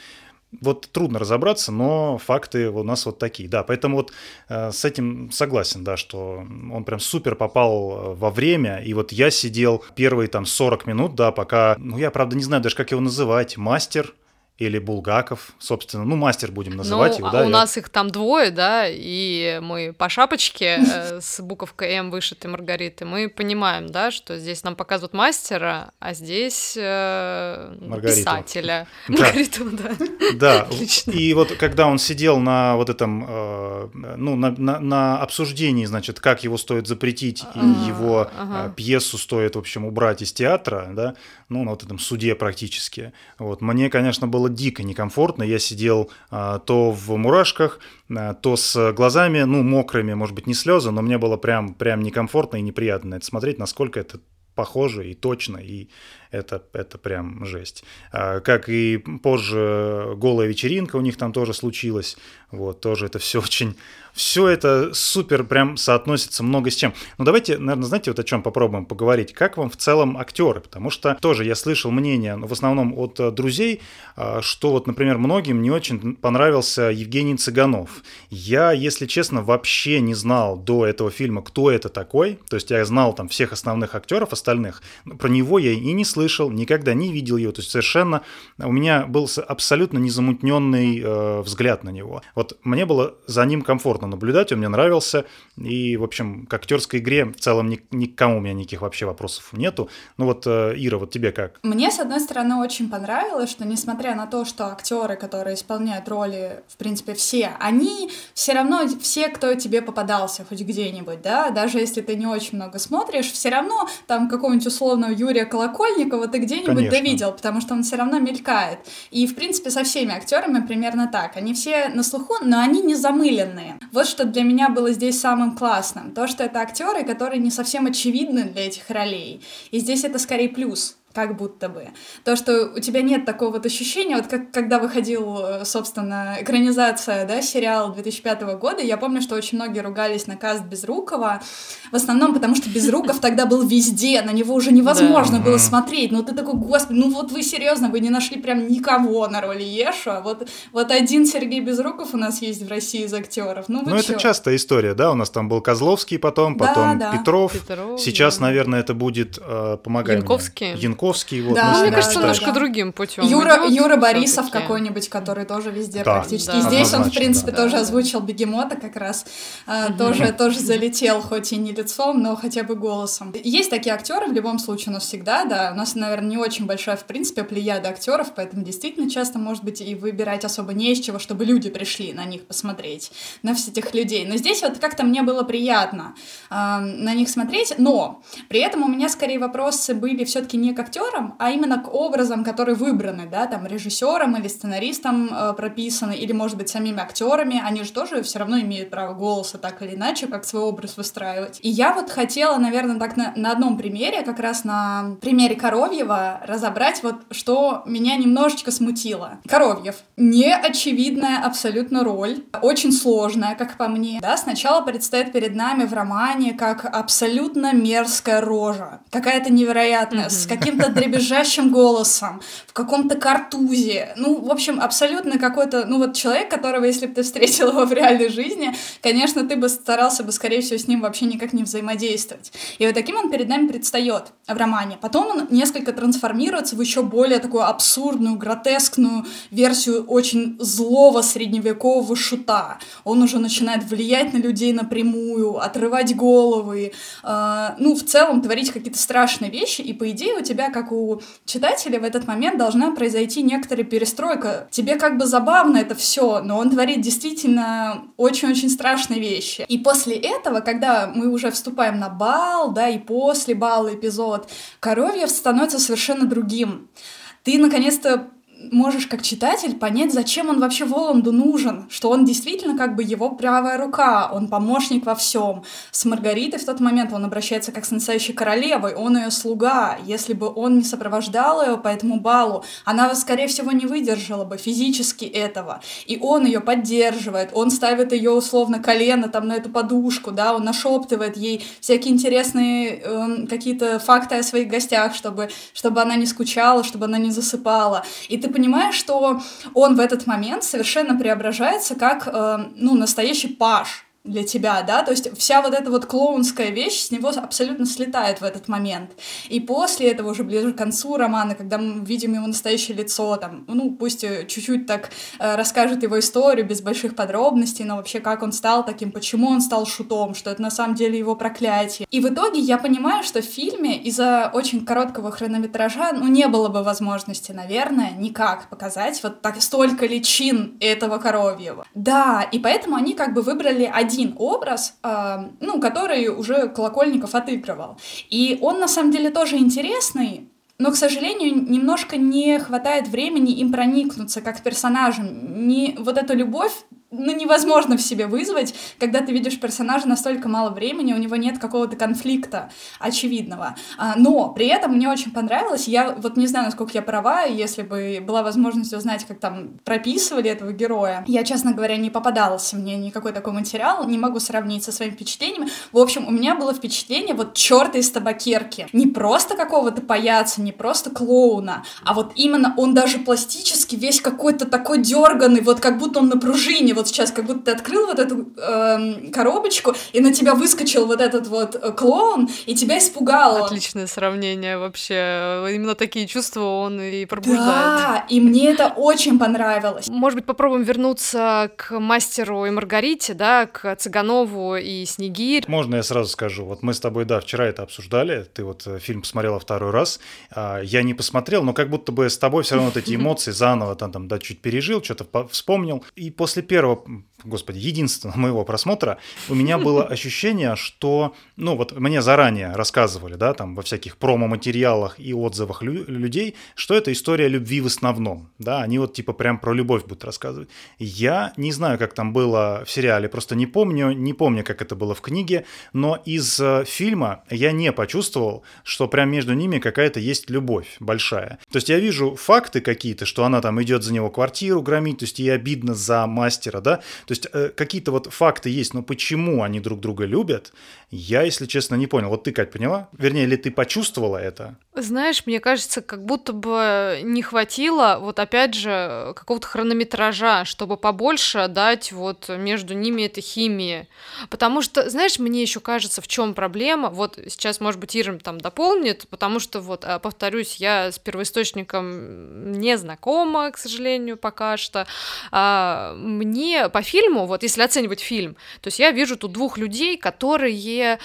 Speaker 2: Вот трудно разобраться, но факты у нас вот такие. Да, поэтому вот э, с этим согласен, да, что он прям супер попал э, во время. И вот я сидел первые там 40 минут, да, пока, ну я правда не знаю даже, как его называть, мастер – или Булгаков, собственно, ну, мастер будем называть
Speaker 1: ну,
Speaker 2: его, да?
Speaker 1: у я... нас их там двое, да, и мы по шапочке э, *laughs* с буковкой М вышитой Маргариты, мы понимаем, да, что здесь нам показывают мастера, а здесь э, писателя. *laughs*
Speaker 2: Маргариту, да. *laughs* Да, и вот когда он сидел на вот этом, э, ну, на, обсуждении, значит, как его стоит запретить, и его пьесу стоит, в общем, убрать из театра, да, ну, на вот этом суде практически, вот, мне, конечно, было было дико некомфортно. Я сидел а, то в мурашках, а, то с глазами, ну, мокрыми, может быть, не слезы, но мне было прям, прям некомфортно и неприятно это смотреть, насколько это похоже и точно, и это, это прям жесть. А, как и позже голая вечеринка у них там тоже случилась, вот, тоже это все очень все это супер прям соотносится много с чем. Ну давайте, наверное, знаете, вот о чем попробуем поговорить. Как вам в целом актеры? Потому что тоже я слышал мнение, ну, в основном от э, друзей, э, что вот, например, многим не очень понравился Евгений Цыганов. Я, если честно, вообще не знал до этого фильма, кто это такой. То есть я знал там всех основных актеров остальных, про него я и не слышал слышал, никогда не видел его, то есть совершенно у меня был абсолютно незамутненный э, взгляд на него. Вот мне было за ним комфортно наблюдать, он мне нравился, и, в общем, к актерской игре в целом ни, никому у меня никаких вообще вопросов нету. Ну вот, э, Ира, вот тебе как?
Speaker 3: Мне, с одной стороны, очень понравилось, что несмотря на то, что актеры, которые исполняют роли, в принципе, все, они все равно, все, кто тебе попадался хоть где-нибудь, да, даже если ты не очень много смотришь, все равно там какого-нибудь условного Юрия Колокольникова ты где-нибудь довидел, потому что он все равно мелькает. И, в принципе, со всеми актерами примерно так. Они все на слуху, но они не замыленные. Вот что для меня было здесь самым классным. То, что это актеры, которые не совсем очевидны для этих ролей. И здесь это скорее плюс как будто бы. То, что у тебя нет такого вот ощущения, вот как когда выходил, собственно, экранизация, да, сериал 2005 года, я помню, что очень многие ругались на каст Безрукова, в основном потому, что Безруков тогда был везде, на него уже невозможно было смотреть, ну ты такой, господи, ну вот вы серьезно, вы не нашли прям никого на роли Еша, вот, вот один Сергей Безруков у нас есть в России из актеров, ну
Speaker 2: Ну это частая история, да, у нас там был Козловский потом, потом да, да. Петров, Петров, сейчас, да. наверное, это будет, э, помогай
Speaker 1: Янковский.
Speaker 2: Мне. Янковский, вот.
Speaker 1: Да, ну, мне кажется, немножко другим путем.
Speaker 3: Юра, Юра Борисов какой-нибудь, который тоже везде да. практически. Да, Здесь он, в принципе, да. тоже озвучил Бегемота как раз. Угу. Тоже, тоже залетел, хоть и не лицом, но хотя бы голосом. Есть такие актеры в любом случае у нас всегда, да. У нас, наверное, не очень большая, в принципе, плеяда актеров, поэтому действительно часто, может быть, и выбирать особо не из чего, чтобы люди пришли на них посмотреть, на всех этих людей. Но здесь вот как-то мне было приятно э, на них смотреть, но при этом у меня скорее вопросы были все-таки не к актерам, а именно к образам, которые выбраны, да, там режиссером или сценаристом э, прописаны, или, может быть, самими актерами, они же тоже все равно имеют право голоса так или иначе, как свой образ выстраивать. И я вот хотела, наверное, так на, на одном примере, как раз на примере Коровьева, разобрать вот, что меня немножечко смутило. Коровьев. Неочевидная абсолютно роль, очень сложная, как по мне. Да, сначала предстоит перед нами в романе как абсолютно мерзкая рожа, какая-то невероятная, mm-hmm. с каким-то дребезжащим голосом, в каком-то картузе. Ну, в общем, абсолютно какой-то, ну вот человек, которого, если бы ты встретил его в реальной жизни, конечно, ты бы старался бы, скорее всего, с ним вообще никак не взаимодействовать. И вот таким он перед нами предстает в романе. Потом он несколько трансформируется в еще более такую абсурдную, гротескную версию очень злого средневекового шута. Он уже начинает влиять на людей напрямую, отрывать головы, э, ну, в целом творить какие-то страшные вещи, и, по идее, у тебя, как у читателя, в этот момент должна произойти некоторая перестройка. Тебе как бы забавно это все, но он творит действительно очень-очень страшные вещи. И после этого, когда мы уже вступаем на бал, да, и после бала эпизод, Коровьев становится совершенно другим. Ты наконец-то можешь как читатель понять, зачем он вообще Воланду нужен, что он действительно как бы его правая рука, он помощник во всем. С Маргаритой в тот момент он обращается как с настоящей королевой, он ее слуга. Если бы он не сопровождал ее по этому балу, она, скорее всего, не выдержала бы физически этого. И он ее поддерживает, он ставит ее условно колено там на эту подушку, да, он нашептывает ей всякие интересные э, какие-то факты о своих гостях, чтобы, чтобы она не скучала, чтобы она не засыпала. И ты понимаешь, что он в этот момент совершенно преображается как, э, ну, настоящий паш для тебя, да, то есть вся вот эта вот клоунская вещь с него абсолютно слетает в этот момент. И после этого уже ближе к концу романа, когда мы видим его настоящее лицо, там, ну, пусть э, чуть-чуть так э, расскажет его историю без больших подробностей, но вообще как он стал таким, почему он стал шутом, что это на самом деле его проклятие. И в итоге я понимаю, что в фильме из-за очень короткого хронометража, ну, не было бы возможности, наверное, никак показать вот так столько личин этого коровьего. Да, и поэтому они как бы выбрали один один образ, э, ну, который уже Колокольников отыгрывал. И он на самом деле тоже интересный, но, к сожалению, немножко не хватает времени им проникнуться как персонажам. Не, вот эта любовь ну, невозможно в себе вызвать, когда ты видишь персонажа настолько мало времени, у него нет какого-то конфликта очевидного. А, но при этом мне очень понравилось, я вот не знаю, насколько я права, если бы была возможность узнать, как там прописывали этого героя, я, честно говоря, не попадалась мне никакой такой материал, не могу сравнить со своими впечатлениями. В общем, у меня было впечатление вот черта из табакерки. Не просто какого-то паяца, не просто клоуна, а вот именно он даже пластически весь какой-то такой дерганный, вот как будто он на пружине, вот сейчас, как будто ты открыл вот эту э, коробочку, и на тебя выскочил вот этот вот э, клоун, и тебя испугало.
Speaker 1: Отличное сравнение вообще. Именно такие чувства он и пробуждает.
Speaker 3: Да, и мне это очень понравилось.
Speaker 1: Может быть, попробуем вернуться к мастеру и Маргарите, да, к Цыганову и Снегирь.
Speaker 2: Можно я сразу скажу? Вот мы с тобой, да, вчера это обсуждали, ты вот э, фильм посмотрела второй раз, я не посмотрел, но как будто бы с тобой все равно вот эти *laughs* эмоции заново там, там да, чуть пережил, что-то вспомнил. И после первого, господи, единственного *laughs* моего просмотра у меня было *laughs* ощущение, что, ну вот мне заранее рассказывали, да, там во всяких промо-материалах и отзывах лю- людей, что это история любви в основном, да, они вот типа прям про любовь будут рассказывать. Я не знаю, как там было в сериале, просто не помню, не помню, как это было в книге, но из э, фильма я не почувствовал, что прям между ними какая-то есть любовь большая. То есть я вижу факты какие-то, что она там идет за него квартиру громить, то есть ей обидно за мастера, да, то есть э, какие-то вот факты есть, но почему они друг друга любят, я, если честно, не понял. Вот ты, Кать, поняла? Вернее, или ты почувствовала это?
Speaker 1: Знаешь, мне кажется, как будто бы не хватило, вот опять же, какого-то хронометража, чтобы побольше дать вот между ними этой химии. Потому что, знаешь, мне еще кажется, в чем проблема. Вот сейчас, может быть, Ирм там дополнит, потому что, вот, а, повторюсь, я с первоисточником не знакома, к сожалению, пока что. А, мне по фильму, вот если оценивать фильм, то есть я вижу тут двух людей, которые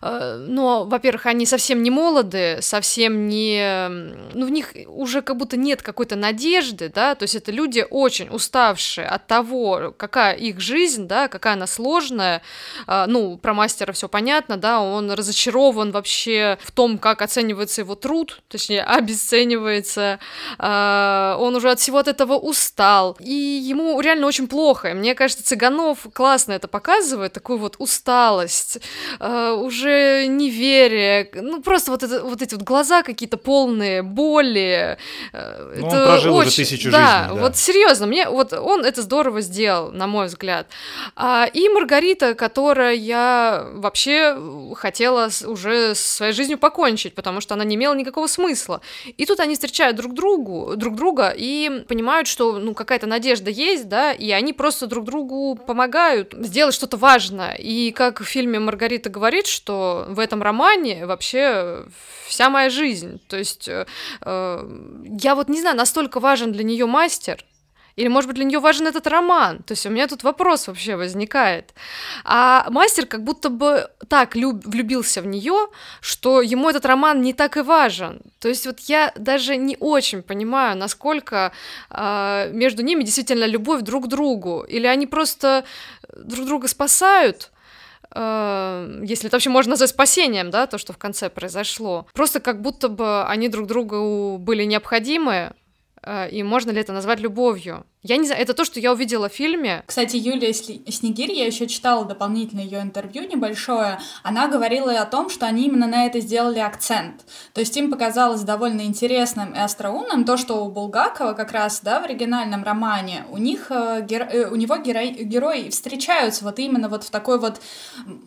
Speaker 1: но, во-первых, они совсем не молоды, совсем не... Ну, в них уже как будто нет какой-то надежды, да, то есть это люди очень уставшие от того, какая их жизнь, да, какая она сложная. Э, ну, про мастера все понятно, да, он разочарован вообще в том, как оценивается его труд, точнее, *laughs* обесценивается. Э, он уже от всего от этого устал, и ему реально очень плохо. И мне кажется, Цыганов классно это показывает, такую вот усталость, уже уже неверие, ну просто вот, это, вот эти вот глаза какие-то полные боли.
Speaker 2: Э, ну, это он прожил очень... уже тысячу
Speaker 1: да,
Speaker 2: жизней.
Speaker 1: Да, вот серьезно, мне вот он это здорово сделал, на мой взгляд. А, и Маргарита, которая я вообще хотела уже своей жизнью покончить, потому что она не имела никакого смысла. И тут они встречают друг другу, друг друга и понимают, что ну какая-то надежда есть, да, и они просто друг другу помогают сделать что-то важное. И как в фильме Маргарита говорит, что в этом романе вообще вся моя жизнь. То есть э, э, я вот не знаю, настолько важен для нее мастер, или, может быть, для нее важен этот роман? То есть у меня тут вопрос вообще возникает. А мастер как будто бы так люб- влюбился в нее, что ему этот роман не так и важен. То есть вот я даже не очень понимаю, насколько э, между ними действительно любовь друг к другу. Или они просто друг друга спасают, если это вообще можно назвать спасением, да, то, что в конце произошло. Просто как будто бы они друг другу были необходимы, и можно ли это назвать любовью? Я не знаю, это то, что я увидела в фильме.
Speaker 3: Кстати, Юлия Снегирь, я еще читала дополнительное ее интервью небольшое, она говорила о том, что они именно на это сделали акцент. То есть им показалось довольно интересным и остроумным то, что у Булгакова как раз, да, в оригинальном романе у них, э, геро... Э, у него герой... герои встречаются вот именно вот в такой вот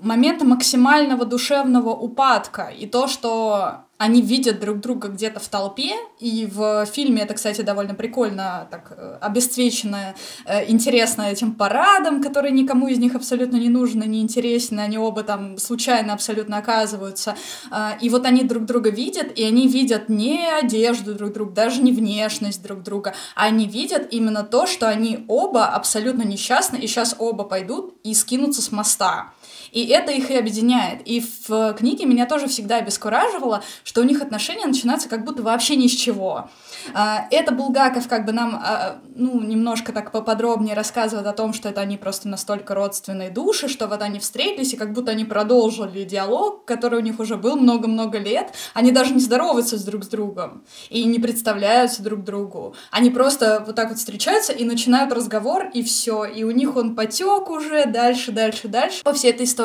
Speaker 3: момент максимального душевного упадка. И то, что они видят друг друга где-то в толпе, и в фильме это, кстати, довольно прикольно так э, обесцвечено, э, интересно этим парадом, который никому из них абсолютно не нужен не интересен, они оба там случайно абсолютно оказываются. Э, и вот они друг друга видят, и они видят не одежду друг друга, даже не внешность друг друга, а они видят именно то, что они оба абсолютно несчастны, и сейчас оба пойдут и скинутся с моста. И это их и объединяет. И в книге меня тоже всегда обескураживало, что у них отношения начинаются как будто вообще ни с чего. А, это Булгаков как бы нам, а, ну, немножко так поподробнее рассказывает о том, что это они просто настолько родственные души, что вот они встретились, и как будто они продолжили диалог, который у них уже был много-много лет. Они даже не здороваются с друг с другом и не представляются друг другу. Они просто вот так вот встречаются и начинают разговор, и все. И у них он потек уже дальше, дальше, дальше по всей этой истории.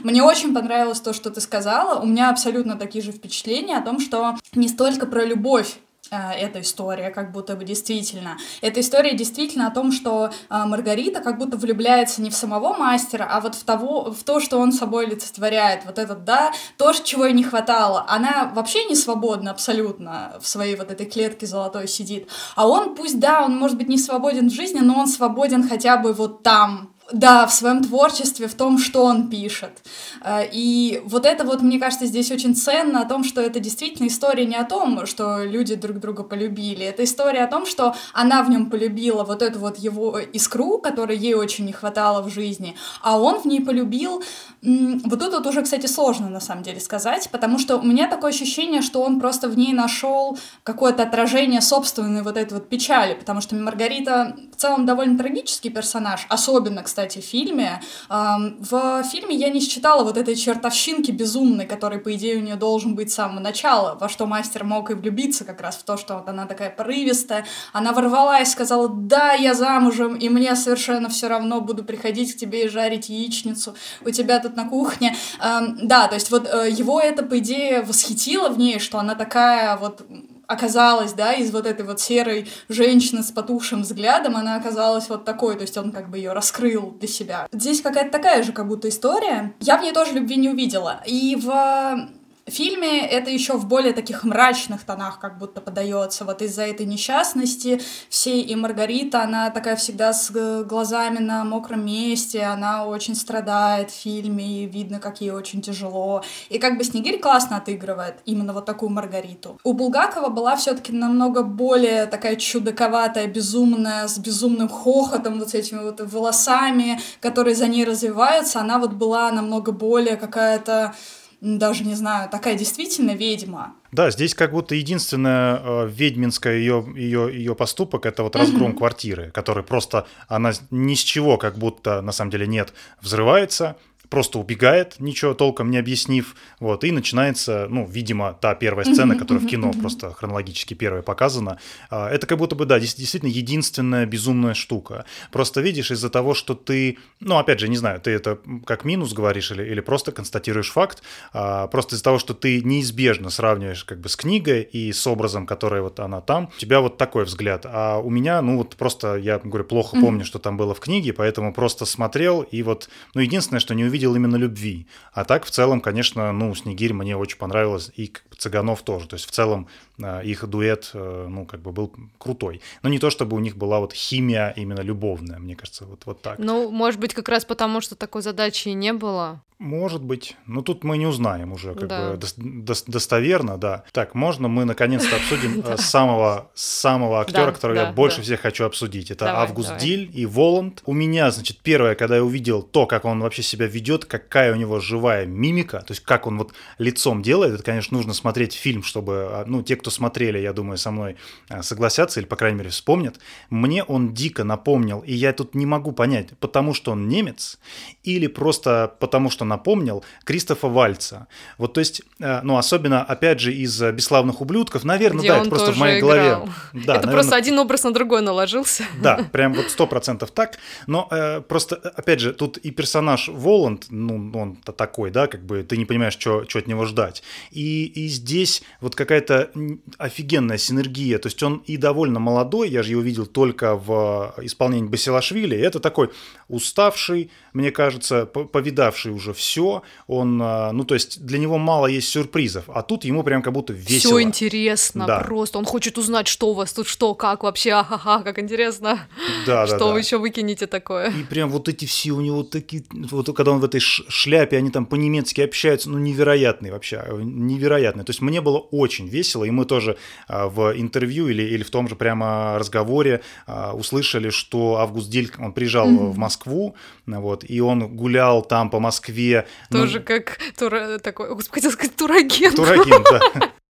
Speaker 3: Мне очень понравилось то, что ты сказала. У меня абсолютно такие же впечатления о том, что не столько про любовь эта история, как будто бы действительно. Эта история действительно о том, что Маргарита как будто влюбляется не в самого мастера, а вот в того, в то, что он собой олицетворяет. Вот этот, да, то, чего ей не хватало. Она вообще не свободна абсолютно в своей вот этой клетке золотой сидит. А он, пусть, да, он может быть не свободен в жизни, но он свободен хотя бы вот там, да, в своем творчестве, в том, что он пишет. Э, и вот это вот, мне кажется, здесь очень ценно о том, что это действительно история не о том, что люди друг друга полюбили. Это история о том, что она в нем полюбила вот эту вот его искру, которой ей очень не хватало в жизни, а он в ней полюбил... Вот тут вот уже, кстати, сложно на самом деле сказать, потому что у меня такое ощущение, что он просто в ней нашел какое-то отражение собственной вот этой вот печали, потому что Маргарита в целом довольно трагический персонаж, особенно, кстати, в фильме. В фильме я не считала вот этой чертовщинки безумной, который, по идее, у нее должен быть с самого начала, во что мастер мог и влюбиться как раз в то, что вот она такая порывистая. Она ворвалась, сказала, да, я замужем, и мне совершенно все равно буду приходить к тебе и жарить яичницу у тебя тут на кухне. Да, то есть вот э, его это, по идее, восхитило в ней, что она такая вот оказалась, да, из вот этой вот серой женщины с потухшим взглядом, она оказалась вот такой, то есть он как бы ее раскрыл для себя. Здесь какая-то такая же как будто история. Я в ней тоже любви не увидела. И в фильме это еще в более таких мрачных тонах как будто подается. Вот из-за этой несчастности всей и Маргарита, она такая всегда с глазами на мокром месте, она очень страдает в фильме, и видно, как ей очень тяжело. И как бы Снегирь классно отыгрывает именно вот такую Маргариту. У Булгакова была все-таки намного более такая чудаковатая, безумная, с безумным хохотом, вот с этими вот волосами, которые за ней развиваются. Она вот была намного более какая-то даже не знаю, такая действительно ведьма.
Speaker 2: Да, здесь как будто единственное э, ведьминское ее, ее, ее поступок это вот разгром mm-hmm. квартиры, который просто она ни с чего как будто на самом деле нет взрывается, просто убегает, ничего толком не объяснив, вот, и начинается, ну, видимо, та первая сцена, которая в кино просто хронологически первая показана. А, это как будто бы, да, действительно единственная безумная штука. Просто видишь, из-за того, что ты, ну, опять же, не знаю, ты это как минус говоришь или, или просто констатируешь факт, а, просто из-за того, что ты неизбежно сравниваешь как бы с книгой и с образом, который вот она там, у тебя вот такой взгляд. А у меня, ну, вот просто, я говорю, плохо помню, что там было в книге, поэтому просто смотрел, и вот, ну, единственное, что не увидел, увидел именно любви. А так, в целом, конечно, ну, Снегирь мне очень понравилось, и Цыганов тоже. То есть, в целом, их дуэт, э, ну, как бы был крутой. Но не то, чтобы у них была вот химия именно любовная, мне кажется, вот, вот так.
Speaker 1: Ну, может быть, как раз потому, что такой задачи и не было.
Speaker 2: Может быть. Но тут мы не узнаем уже как да. бы до, достоверно, да. Так, можно мы наконец-то обсудим *laughs* э, самого, самого актера, которого я больше всех хочу обсудить. Это Август Диль и Воланд. У меня, значит, первое, когда я увидел то, как он вообще себя ведет, какая у него живая мимика, то есть как он вот лицом делает, это, конечно, нужно смотреть фильм, чтобы, а, ну, те, кто смотрели, я думаю, со мной а, согласятся или, по крайней мере, вспомнят. Мне он дико напомнил, и я тут не могу понять, потому что он немец или просто потому что напомнил Кристофа Вальца. Вот то есть, э, ну, особенно, опять же, из э, «Бесславных ублюдков», наверное,
Speaker 1: Где
Speaker 2: да, это просто в моей играл. голове. *laughs* Да,
Speaker 1: это наверное, просто один образ на другой наложился. *laughs*
Speaker 2: Да, *laughs* прям вот сто процентов так. Но э, просто, опять же, тут и персонаж Воланд, ну, он такой, да, как бы ты не понимаешь, что от него ждать. И, и здесь вот какая-то офигенная синергия. То есть он и довольно молодой, я же его видел только в исполнении Басилашвили. Это такой уставший, мне кажется, повидавший уже все, он, а, ну, то есть для него мало есть сюрпризов, а тут ему прям как будто весело.
Speaker 1: Все интересно, да. просто он хочет узнать, что у вас тут, что, как вообще, ахаха, как интересно. Да, да, Что да. вы еще выкинете такое?
Speaker 2: И прям вот эти все у него такие, вот когда он в этой шляпе, они там по-немецки общаются, ну, невероятные вообще, невероятные. То есть мне было очень весело, и мы тоже а, в интервью или, или в том же прямо разговоре а, услышали, что Август Диль, он приезжал mm-hmm. в Москву, вот, и он гулял там по Москве.
Speaker 1: Ну Тоже ну, как тура... такой, хотел сказать, турагент.
Speaker 2: Турагент, да. *laughs*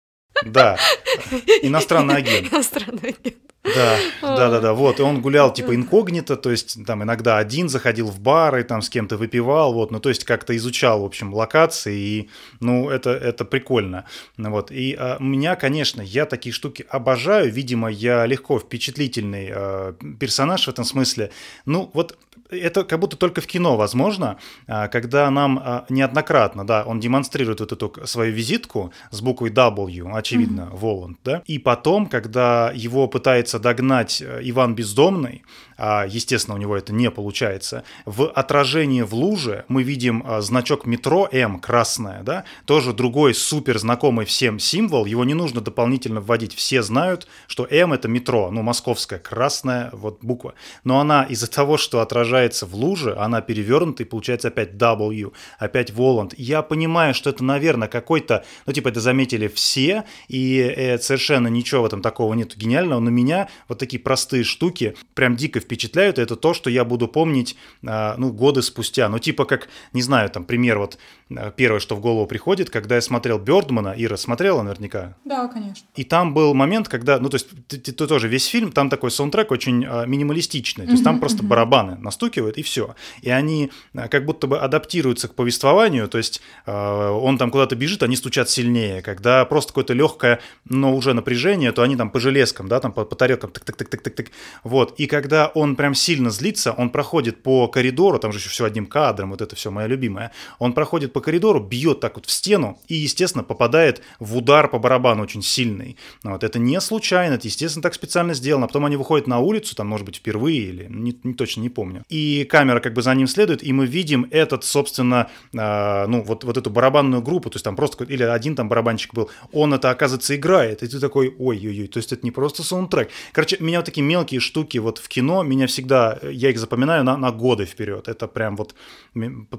Speaker 2: Да, иностранный агент.
Speaker 1: Иностранный агент.
Speaker 2: Да, да, да, да, вот, и он гулял типа инкогнито, то есть там иногда один заходил в бары, там с кем-то выпивал, вот, ну то есть как-то изучал, в общем, локации, и, ну, это, это прикольно, вот, и а, меня, конечно, я такие штуки обожаю, видимо, я легко впечатлительный а, персонаж в этом смысле, ну, вот это как будто только в кино возможно, а, когда нам а, неоднократно, да, он демонстрирует вот эту свою визитку с буквой W, очевидно, mm-hmm. Воланд, да, и потом, когда его пытается догнать э, Иван Бездомный, естественно, у него это не получается. В отражении в луже мы видим а, значок метро М, красное, да, тоже другой супер знакомый всем символ, его не нужно дополнительно вводить, все знают, что М это метро, ну, московская красная вот буква, но она из-за того, что отражается в луже, она перевернута и получается опять W, опять Воланд. Я понимаю, что это, наверное, какой-то, ну, типа, это заметили все, и э, совершенно ничего в этом такого нет гениального, но меня вот такие простые штуки прям дико впечатляют, это то, что я буду помнить, а, ну, годы спустя. Ну, типа как, не знаю, там, пример вот первое, что в голову приходит, когда я смотрел Бёрдмана, Ира смотрела наверняка?
Speaker 3: Да, конечно.
Speaker 2: И там был момент, когда, ну, то есть ты, ты, ты тоже весь фильм, там такой саундтрек очень а, минималистичный, то есть там просто барабаны настукивают и все. И они как будто бы адаптируются к повествованию, то есть он там куда-то бежит, они стучат сильнее. Когда просто какое-то легкое, но уже напряжение, то они там по железкам, да, там по, по тарелкам, так-так-так-так-так. Вот. И когда он прям сильно злится, он проходит по коридору, там же еще все одним кадром, вот это все мое любимое, он проходит по коридору, бьет так вот в стену и, естественно, попадает в удар по барабану очень сильный. Вот. Это не случайно, это, естественно, так специально сделано. Потом они выходят на улицу, там, может быть, впервые или не, не точно не помню. И камера как бы за ним следует, и мы видим этот, собственно, э, ну, вот, вот эту барабанную группу, то есть там просто, или один там барабанщик был, он это, оказывается, играет, и ты такой, ой-ой-ой, то есть это не просто саундтрек. Короче, меня вот такие мелкие штуки вот в кино, меня всегда, я их запоминаю на, на годы вперед. Это прям вот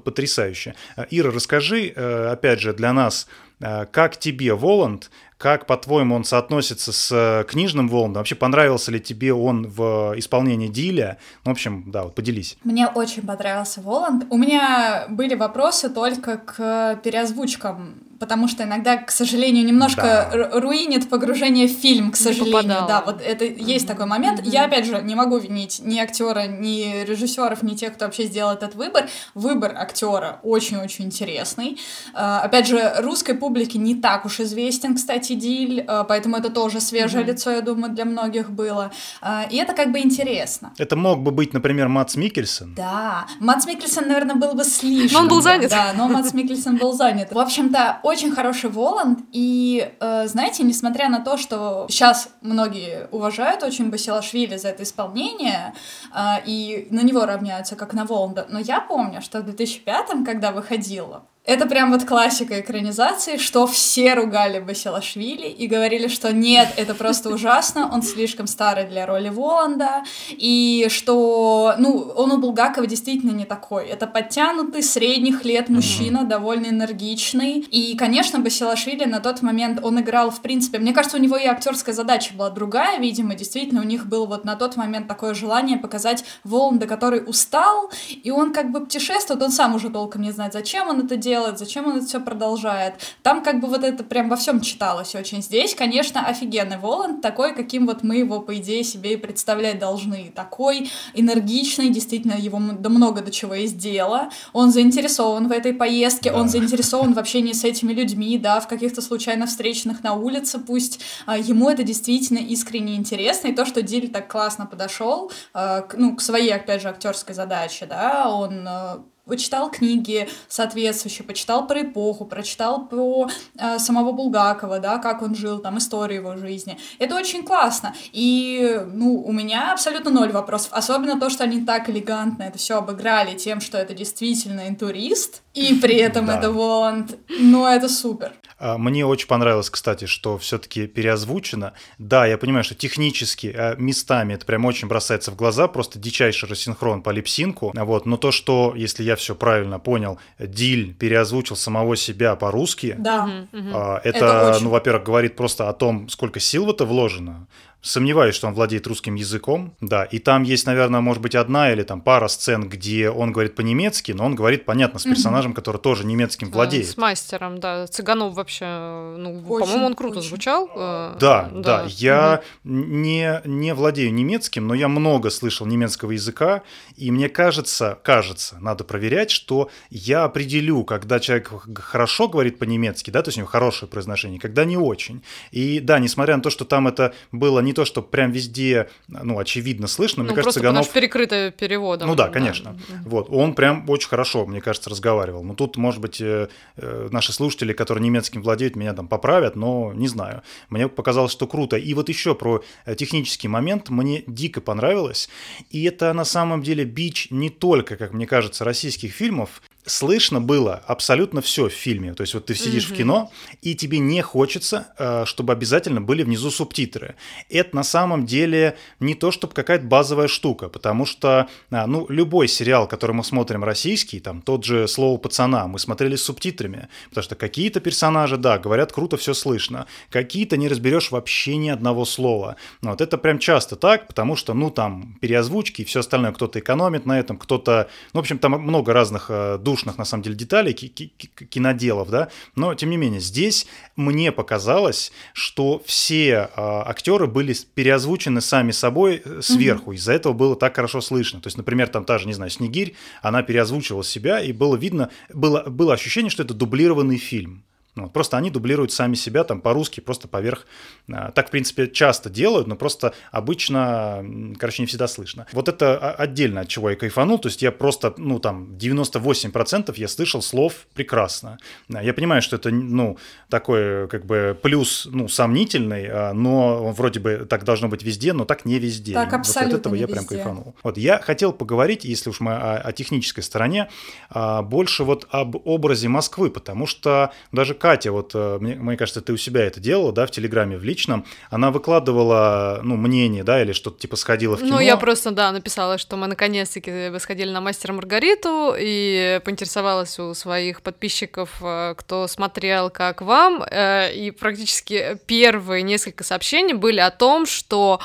Speaker 2: потрясающе. Ира, расскажи, э, опять же, для нас, э, как тебе Воланд, как, по-твоему, он соотносится с э, книжным Воландом? Вообще, понравился ли тебе он в исполнении Диля? Ну, в общем, да, вот поделись.
Speaker 3: Мне очень понравился Воланд. У меня были вопросы только к переозвучкам потому что иногда, к сожалению, немножко да. руинит погружение в фильм, к сожалению. Да, вот это mm-hmm. есть такой момент. Mm-hmm. Я, опять же, не могу винить ни актера, ни режиссеров, ни тех, кто вообще сделал этот выбор. Выбор актера очень-очень интересный. Uh, опять же, русской публике не так уж известен, кстати, Диль, uh, поэтому это тоже свежее mm-hmm. лицо, я думаю, для многих было. Uh, и это как бы интересно.
Speaker 2: Это мог бы быть, например, Мац Микельсон.
Speaker 3: Да, Мац Микельсон, наверное, был бы слишком.
Speaker 1: Но он был занят.
Speaker 3: Да, но Мац Микельсон был занят. В общем-то, очень хороший Воланд, и, э, знаете, несмотря на то, что сейчас многие уважают очень Басилашвили за это исполнение, э, и на него равняются как на Воланда, но я помню, что в 2005 когда выходила, это прям вот классика экранизации, что все ругали Басилашвили и говорили, что нет, это просто ужасно, он слишком старый для роли Воланда, и что, ну, он у Булгакова действительно не такой. Это подтянутый, средних лет мужчина, mm-hmm. довольно энергичный. И, конечно, Басилашвили на тот момент он играл, в принципе, мне кажется, у него и актерская задача была другая, видимо, действительно, у них было вот на тот момент такое желание показать Воланда, который устал, и он как бы путешествует, он сам уже толком не знает, зачем он это делает, делает, зачем он это все продолжает. Там как бы вот это прям во всем читалось очень. Здесь, конечно, офигенный Воланд, такой, каким вот мы его, по идее, себе и представлять должны. Такой энергичный, действительно, его да много до чего есть дело. Он заинтересован в этой поездке, да. он заинтересован в общении с этими людьми, да, в каких-то случайно встреченных на улице, пусть а, ему это действительно искренне интересно. И то, что Диль так классно подошел, а, к, ну, к своей, опять же, актерской задаче, да, он а, почитал книги соответствующие, почитал про эпоху, прочитал про э, самого Булгакова, да, как он жил, там, историю его жизни. Это очень классно. И, ну, у меня абсолютно ноль вопросов. Особенно то, что они так элегантно это все обыграли тем, что это действительно интурист, и при этом *laughs* это Воланд. Ну, это супер.
Speaker 2: А, мне очень понравилось, кстати, что все-таки переозвучено. Да, я понимаю, что технически а, местами это прям очень бросается в глаза, просто дичайший рассинхрон по липсинку. Вот. Но то, что, если я все правильно понял, Диль переозвучил самого себя по-русски,
Speaker 3: да.
Speaker 2: это, это очень... ну, во-первых, говорит просто о том, сколько сил в это вложено. Сомневаюсь, что он владеет русским языком, да, и там есть, наверное, может быть, одна или там пара сцен, где он говорит по-немецки, но он говорит, понятно, с персонажем, mm-hmm. который тоже немецким владеет.
Speaker 1: С мастером, да. Цыганов вообще, ну, по-моему, он круто очень. звучал.
Speaker 2: Э, да, да, да. Я mm-hmm. не, не владею немецким, но я много слышал немецкого языка, и мне кажется, кажется, надо проверять, что я определю, когда человек хорошо говорит по-немецки, да, то есть у него хорошее произношение, когда не очень. И да, несмотря на то, что там это было не то, что прям везде, ну, очевидно слышно,
Speaker 1: ну,
Speaker 2: мне кажется,
Speaker 1: Цыганов... Потому перекрыто переводом.
Speaker 2: Ну да, конечно. Да. Вот, он прям очень хорошо, мне кажется, разговаривал. Ну тут, может быть, э, э, наши слушатели, которые немецким владеют, меня там поправят, но не знаю. Мне показалось, что круто. И вот еще про э, технический момент мне дико понравилось. И это на самом деле бич не только, как мне кажется, российских фильмов, слышно было абсолютно все в фильме. То есть вот ты сидишь mm-hmm. в кино, и тебе не хочется, э, чтобы обязательно были внизу субтитры. Это на самом деле не то, чтобы какая-то базовая штука, потому что, а, ну, любой сериал, который мы смотрим российский, там тот же «Слово пацана», мы смотрели с субтитрами, потому что какие-то персонажи, да, говорят круто, все слышно, какие-то не разберешь вообще ни одного слова. Вот это прям часто так, потому что, ну, там переозвучки и все остальное, кто-то экономит на этом, кто-то, ну, в общем, там много разных э, душных, на самом деле, деталей, киноделов, да, но, тем не менее, здесь мне показалось, что все э, актеры были переозвучены сами собой э, сверху, mm-hmm. из-за этого было так хорошо слышно. То есть, например, там та же, не знаю, Снегирь, она переозвучивала себя, и было видно, было, было ощущение, что это дублированный фильм. Ну, просто они дублируют сами себя там по-русски, просто поверх. А, так, в принципе, часто делают, но просто обычно, короче, не всегда слышно. Вот это отдельно от чего я кайфанул. То есть я просто, ну, там, 98% я слышал слов прекрасно. Я понимаю, что это, ну, такой, как бы, плюс, ну, сомнительный, а, но вроде бы так должно быть везде, но так не везде.
Speaker 3: Так, абсолютно
Speaker 2: вот от этого я
Speaker 3: везде.
Speaker 2: прям кайфанул. Вот я хотел поговорить, если уж мы о, о технической стороне, а, больше вот об образе Москвы, потому что даже Катя, вот э, мне, мне кажется, ты у себя это делала, да, в Телеграме, в личном, она выкладывала, ну, мнение, да, или что-то типа сходила в кино.
Speaker 1: Ну, я просто, да, написала, что мы наконец-таки сходили на Мастера Маргариту и поинтересовалась у своих подписчиков, э, кто смотрел, как вам, э, и практически первые несколько сообщений были о том, что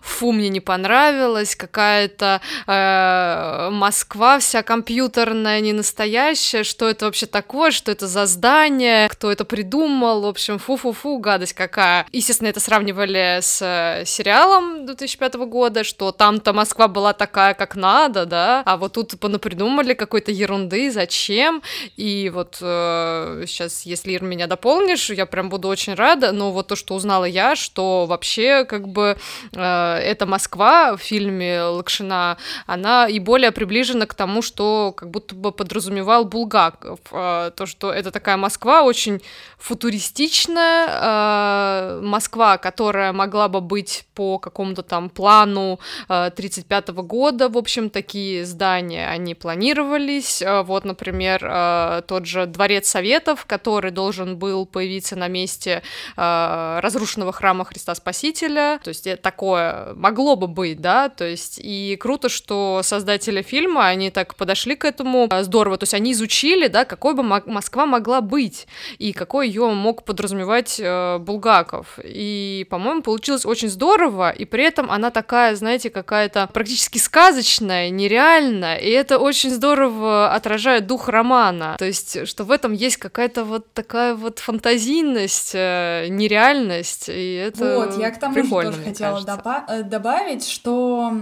Speaker 1: фу, мне не понравилось, какая-то э, Москва вся компьютерная, не настоящая, что это вообще такое, что это за здание, кто кто это придумал, в общем, фу-фу-фу, гадость какая. Естественно, это сравнивали с э, сериалом 2005 года, что там-то Москва была такая, как надо, да, а вот тут понапридумали какой-то ерунды, зачем, и вот э, сейчас, если, Ир, меня дополнишь, я прям буду очень рада, но вот то, что узнала я, что вообще, как бы, э, эта Москва в фильме Лакшина, она и более приближена к тому, что как будто бы подразумевал Булгаков, э, то, что это такая Москва очень очень футуристичная э, Москва, которая могла бы быть по какому-то там плану э, 35 -го года, в общем, такие здания, они планировались, э, вот, например, э, тот же Дворец Советов, который должен был появиться на месте э, разрушенного храма Христа Спасителя, то есть такое могло бы быть, да, то есть и круто, что создатели фильма, они так подошли к этому. Э, здорово, то есть они изучили, да, какой бы Москва могла быть, и какой ее мог подразумевать э, Булгаков. И, по-моему, получилось очень здорово, и при этом она такая, знаете, какая-то практически сказочная, нереальная, и это очень здорово отражает дух романа. То есть, что в этом есть какая-то вот такая вот фантазийность, э, нереальность, и это
Speaker 3: Вот, я к тому же тоже хотела доба- э, добавить, что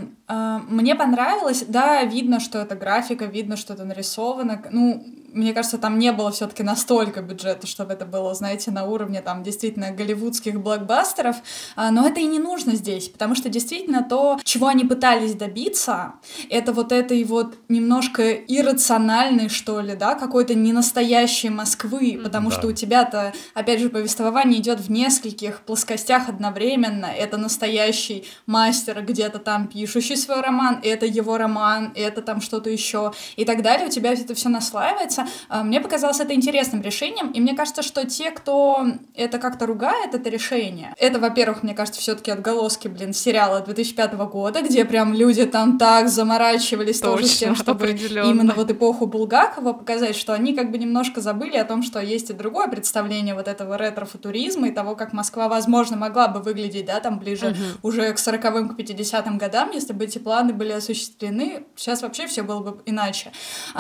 Speaker 3: мне понравилось, да, видно, что это графика, видно, что это нарисовано, ну, мне кажется, там не было все-таки настолько бюджета, чтобы это было, знаете, на уровне там действительно голливудских блокбастеров, а, но это и не нужно здесь, потому что действительно то, чего они пытались добиться, это вот этой вот немножко иррациональной, что ли, да, какой-то ненастоящей Москвы, потому да. что у тебя-то, опять же, повествование идет в нескольких плоскостях одновременно, это настоящий мастер где-то там пишущий свой роман, это его роман, это там что-то еще и так далее, у тебя это все наслаивается. А, мне показалось это интересным решением, и мне кажется, что те, кто это как-то ругает, это решение, это, во-первых, мне кажется, все таки отголоски, блин, сериала 2005 года, где прям люди там так заморачивались Точно, тоже с тем, чтобы именно вот эпоху Булгакова показать, что они как бы немножко забыли о том, что есть и другое представление вот этого ретро-футуризма и того, как Москва, возможно, могла бы выглядеть, да, там ближе угу. уже к 40-м, к 50-м годам, если бы эти планы были осуществлены. Сейчас вообще все было бы иначе.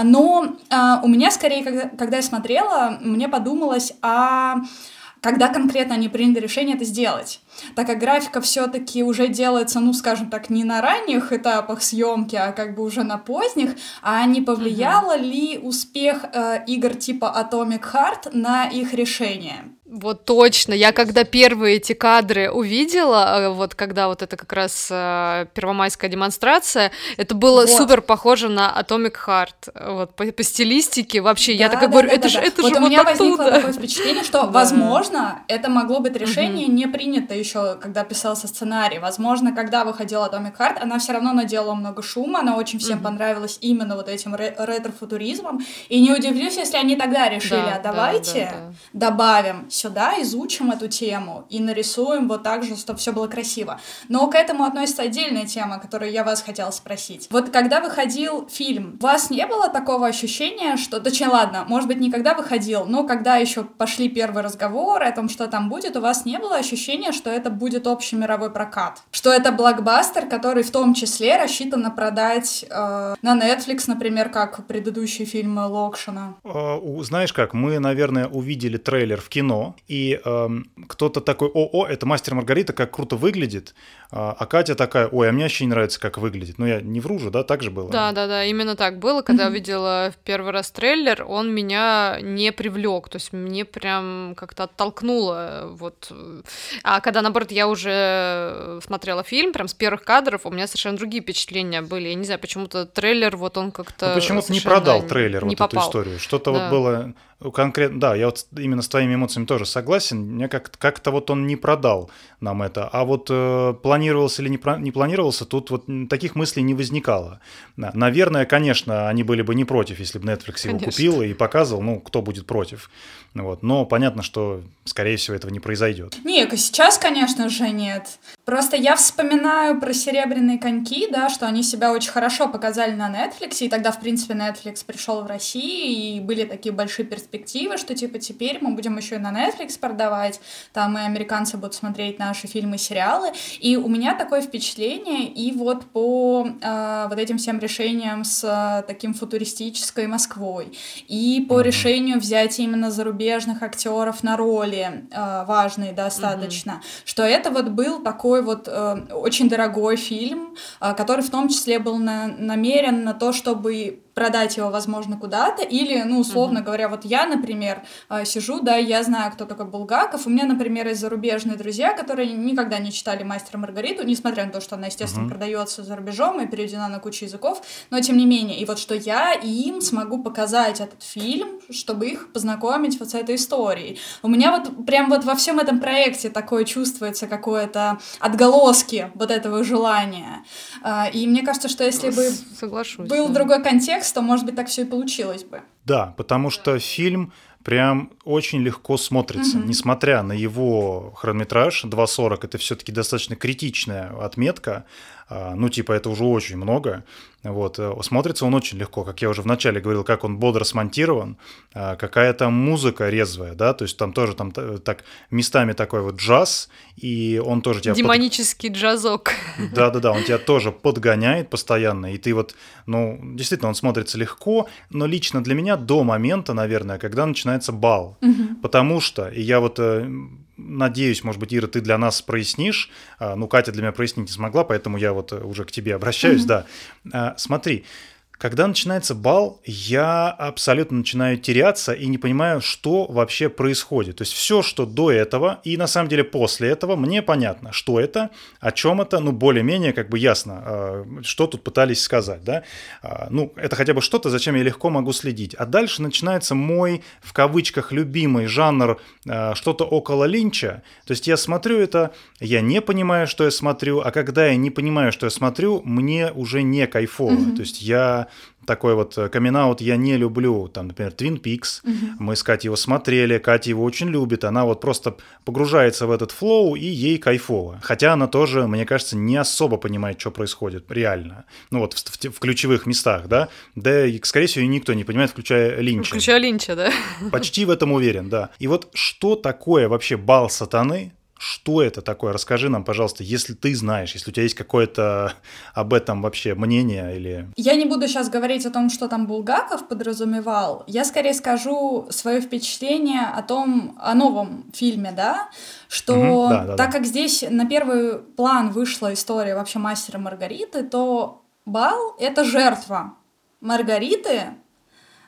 Speaker 3: Но а, у меня скорее, когда, когда я смотрела, мне подумалось, а когда конкретно они приняли решение это сделать. Так как графика все-таки уже делается, ну, скажем так, не на ранних этапах съемки, а как бы уже на поздних, а не повлияло uh-huh. ли успех э, игр типа Atomic Heart на их решение?
Speaker 1: Вот точно. Я когда первые эти кадры увидела, э, вот когда вот это как раз э, первомайская демонстрация, это было вот. супер похоже на Atomic Heart. Вот по, по стилистике вообще. Да, я такая да, говорю, да, это да, же да. это вот же
Speaker 3: у меня
Speaker 1: вот
Speaker 3: возникло такое впечатление, что, *laughs* возможно, это могло быть решение не принято еще, когда писался сценарий. Возможно, когда выходил Atomic Heart, она все равно наделала много шума, она очень всем понравилась именно вот этим ретро-футуризмом. И не удивлюсь, если они тогда решили, а давайте добавим сюда, изучим эту тему и нарисуем вот так же, чтобы все было красиво. Но к этому относится отдельная тема, которую я вас хотела спросить. Вот когда выходил фильм, у вас не было такого ощущения, что... Точнее, ладно, может быть, никогда выходил, но когда еще пошли первые разговоры о том, что там будет, у вас не было ощущения, что это будет общий мировой прокат? Что это блокбастер, который в том числе рассчитан продать э, на Netflix, например, как предыдущие фильмы Локшина?
Speaker 2: Э, знаешь как, мы, наверное, увидели трейлер в кино, и э, кто-то такой, о, о, это мастер Маргарита, как круто выглядит, а, а Катя такая, ой, а мне вообще не нравится, как выглядит. Ну, я не вру же, да, так же было?
Speaker 1: Да, да, да, именно так было. Когда увидела в первый раз трейлер, он меня не привлек, то есть мне прям как-то оттолкнуло, вот. А когда, наоборот, я уже смотрела фильм, прям с первых кадров, у меня совершенно другие впечатления были. Я не знаю, почему-то трейлер, вот он как-то...
Speaker 2: Ну, почему-то не продал трейлер не вот попал. эту историю. Что-то да. вот было конкретно, да, я вот именно с твоими эмоциями тоже согласен. Мне как- как-то вот он не продал нам это. А вот э, планировался или не, про- не планировался, тут вот таких мыслей не возникало. Наверное, конечно, они были бы не против, если бы Netflix его конечно. купил и показывал, ну, кто будет против. Вот. Но понятно, что, скорее всего, этого не произойдет.
Speaker 3: Нет, сейчас, конечно же, нет. Просто я вспоминаю про «Серебряные коньки», да, что они себя очень хорошо показали на Netflix, и тогда, в принципе, Netflix пришел в Россию, и были такие большие перспективы, что, типа, теперь мы будем еще и на Netflix продавать, там и американцы будут смотреть наши фильмы и сериалы, и у меня такое впечатление, и вот по э, вот этим всем решениям с э, таким футуристической Москвой, и по mm-hmm. решению взять именно зарубежные зарубежных актеров на роли э, важные достаточно, mm-hmm. что это вот был такой вот э, очень дорогой фильм, э, который в том числе был на, намерен на то, чтобы продать его, возможно, куда-то, или, ну, условно uh-huh. говоря, вот я, например, э, сижу, да, я знаю, кто такой Булгаков, у меня, например, есть зарубежные друзья, которые никогда не читали «Мастера Маргариту», несмотря на то, что она, естественно, uh-huh. продается за рубежом и переведена на кучу языков, но тем не менее, и вот что я им смогу показать этот фильм, чтобы их познакомить вот с этой историей. У меня вот прям вот во всем этом проекте такое чувствуется какое-то отголоски вот этого желания. Э, и мне кажется, что если бы Соглашусь, был да. другой контекст, текст, то, может быть, так все и получилось бы.
Speaker 2: Да, потому что фильм прям очень легко смотрится, mm-hmm. несмотря на его хронометраж 2.40, это все-таки достаточно критичная отметка, ну, типа, это уже очень много. Вот. Э, смотрится он очень легко, как я уже вначале говорил, как он бодро смонтирован, а, какая-то музыка резвая, да, то есть там тоже там так местами такой вот джаз, и он тоже тебя...
Speaker 1: Демонический под... джазок.
Speaker 2: Да-да-да, он тебя тоже подгоняет постоянно, и ты вот, ну, действительно, он смотрится легко, но лично для меня до момента, наверное, когда начинается бал, угу. потому что, и я вот э, надеюсь, может быть, Ира, ты для нас прояснишь. А, ну, Катя для меня прояснить не смогла, поэтому я вот уже к тебе обращаюсь, mm-hmm. да. А, смотри, когда начинается бал, я абсолютно начинаю теряться и не понимаю, что вообще происходит. То есть все, что до этого и на самом деле после этого, мне понятно, что это, о чем это, ну более-менее как бы ясно, а, что тут пытались сказать, да. А, ну это хотя бы что-то, зачем я легко могу следить. А дальше начинается мой в кавычках любимый жанр а, что-то около линча. То есть я смотрю это, я не понимаю, что я смотрю, а когда я не понимаю, что я смотрю, мне уже не кайфово. Mm-hmm. То есть я такой вот камин я не люблю, там, например, Twin Peaks, угу. мы с Катей его смотрели, Катя его очень любит, она вот просто погружается в этот флоу, и ей кайфово. Хотя она тоже, мне кажется, не особо понимает, что происходит реально. Ну вот в, в, в ключевых местах, да, да, и, скорее всего, никто не понимает, включая Линча.
Speaker 1: Включая Линча, да.
Speaker 2: Почти в этом уверен, да. И вот что такое вообще бал сатаны, что это такое? Расскажи нам, пожалуйста, если ты знаешь, если у тебя есть какое-то *laughs* об этом вообще мнение или...
Speaker 3: Я не буду сейчас говорить о том, что там Булгаков подразумевал. Я скорее скажу свое впечатление о том, о новом фильме, да, что угу, да, да, так да. как здесь на первый план вышла история вообще мастера Маргариты, то Бал — это жертва Маргариты,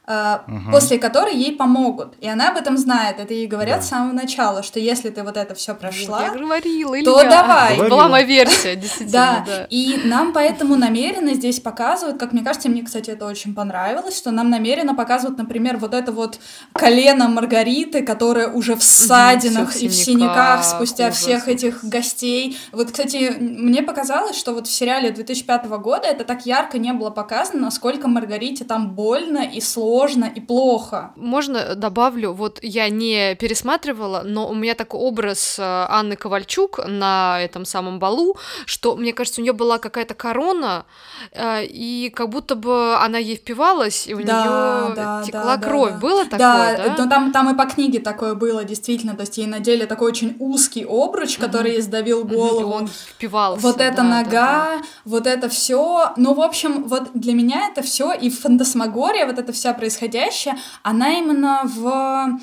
Speaker 3: угу. после которой ей помогут. И она об этом знает. Это ей говорят да. с самого начала, что если ты вот это все прошла,
Speaker 1: я говорила,
Speaker 3: то Илья. давай.
Speaker 1: Говорила. Была моя версия, *laughs* действительно.
Speaker 3: Да. И нам поэтому намеренно здесь показывают, как мне кажется, мне, кстати, это очень понравилось, что нам намеренно показывают, например, вот это вот колено Маргариты, которое уже в ссадинах и в синяках спустя всех этих гостей. Вот, кстати, мне показалось, что вот в сериале 2005 года это так ярко не было показано, насколько Маргарите там больно и сложно сложно и плохо.
Speaker 1: Можно добавлю, вот я не пересматривала, но у меня такой образ э, Анны Ковальчук на этом самом балу, что, мне кажется, у нее была какая-то корона, э, и как будто бы она ей впивалась, и у да, нее да, текла да, кровь. Да, было такое, да?
Speaker 3: Да, но там, там и по книге такое было, действительно, то есть ей надели такой очень узкий обруч, который ей сдавил голову. И
Speaker 1: он впивался.
Speaker 3: Вот эта да, нога, да, да. вот это все. Ну, в общем, вот для меня это все и фантасмагория, вот эта вся происходящее, она именно в,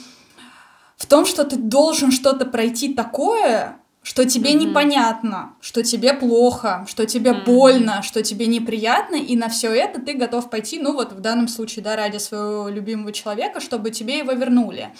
Speaker 3: в том, что ты должен что-то пройти такое, что тебе mm-hmm. непонятно, что тебе плохо, что тебе mm-hmm. больно, что тебе неприятно, и на все это ты готов пойти, ну вот в данном случае, да, ради своего любимого человека, чтобы тебе его вернули.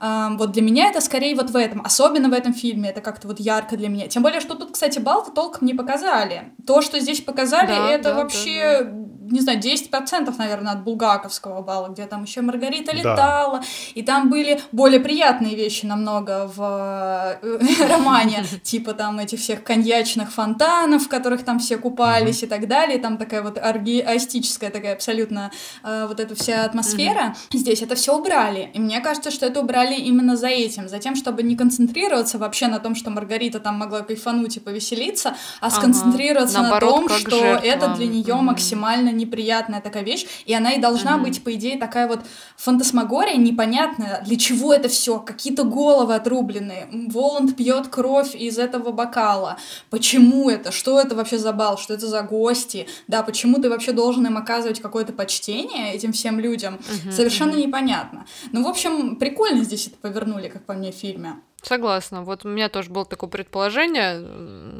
Speaker 3: Вот для меня это скорее вот в этом, особенно в этом фильме, это как-то вот ярко для меня. Тем более, что тут, кстати, Балта толком не показали. То, что здесь показали, да, это да, вообще, да, да. не знаю, 10%, наверное, от булгаковского бала, где там еще Маргарита летала, да. и там были более приятные вещи намного в э, *laughs* романе, типа там этих всех коньячных фонтанов, в которых там все купались и так далее, там такая вот аргиастическая такая абсолютно э, вот эта вся атмосфера. Здесь это все убрали, и мне кажется, что это убрали брали именно за этим, за тем, чтобы не концентрироваться вообще на том, что Маргарита там могла кайфануть и повеселиться, а сконцентрироваться ага. Наоборот, на том, что жертва. это для нее mm-hmm. максимально неприятная такая вещь, и она и должна mm-hmm. быть, по идее, такая вот фантасмагория непонятная, для чего это все, какие-то головы отрубленные, Воланд пьет кровь из этого бокала, почему это, что это вообще за бал, что это за гости, да, почему ты вообще должен им оказывать какое-то почтение этим всем людям, mm-hmm. совершенно непонятно. Ну, в общем, прикольно здесь здесь это повернули, как по мне, в фильме.
Speaker 1: Согласна. Вот у меня тоже было такое предположение.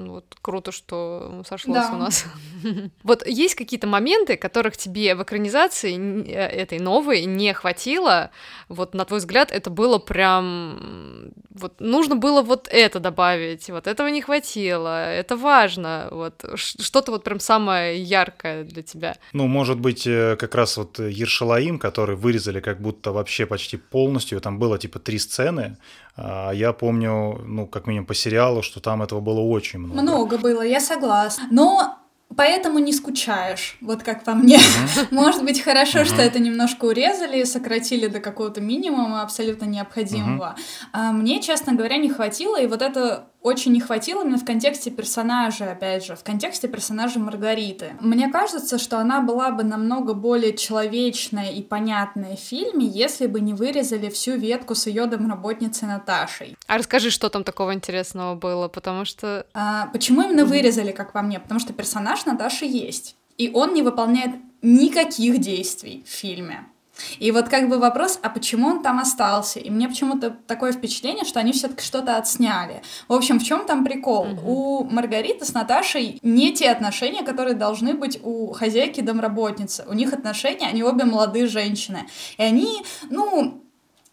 Speaker 1: Вот круто, что сошлось да. у нас. *laughs* Вот есть какие-то моменты, которых тебе в экранизации э, этой новой не хватило. Вот на твой взгляд, это было прям вот нужно было вот это добавить, вот этого не хватило, это важно, вот что-то вот прям самое яркое для тебя.
Speaker 2: Ну, может быть, э, как раз вот Ершалаим, который вырезали как будто вообще почти полностью, там было типа три сцены, а я помню, ну, как минимум по сериалу, что там этого было очень много.
Speaker 3: Много было, я согласна. Но поэтому не скучаешь, вот как по мне. *laughs* Может быть, хорошо, что это немножко урезали, сократили до какого-то минимума абсолютно необходимого. А мне, честно говоря, не хватило, и вот это очень не хватило именно в контексте персонажа, опять же, в контексте персонажа Маргариты. Мне кажется, что она была бы намного более человечная и понятная в фильме, если бы не вырезали всю ветку с ее домработницей Наташей.
Speaker 1: А расскажи, что там такого интересного было, потому что...
Speaker 3: А, почему именно вырезали, как по мне? Потому что персонаж Наташи есть, и он не выполняет никаких действий в фильме. И вот как бы вопрос, а почему он там остался? И мне почему-то такое впечатление, что они все-таки что-то отсняли. В общем, в чем там прикол? Mm-hmm. У Маргариты с Наташей не те отношения, которые должны быть у хозяйки домработницы. У них отношения, они обе молодые женщины. И они, ну,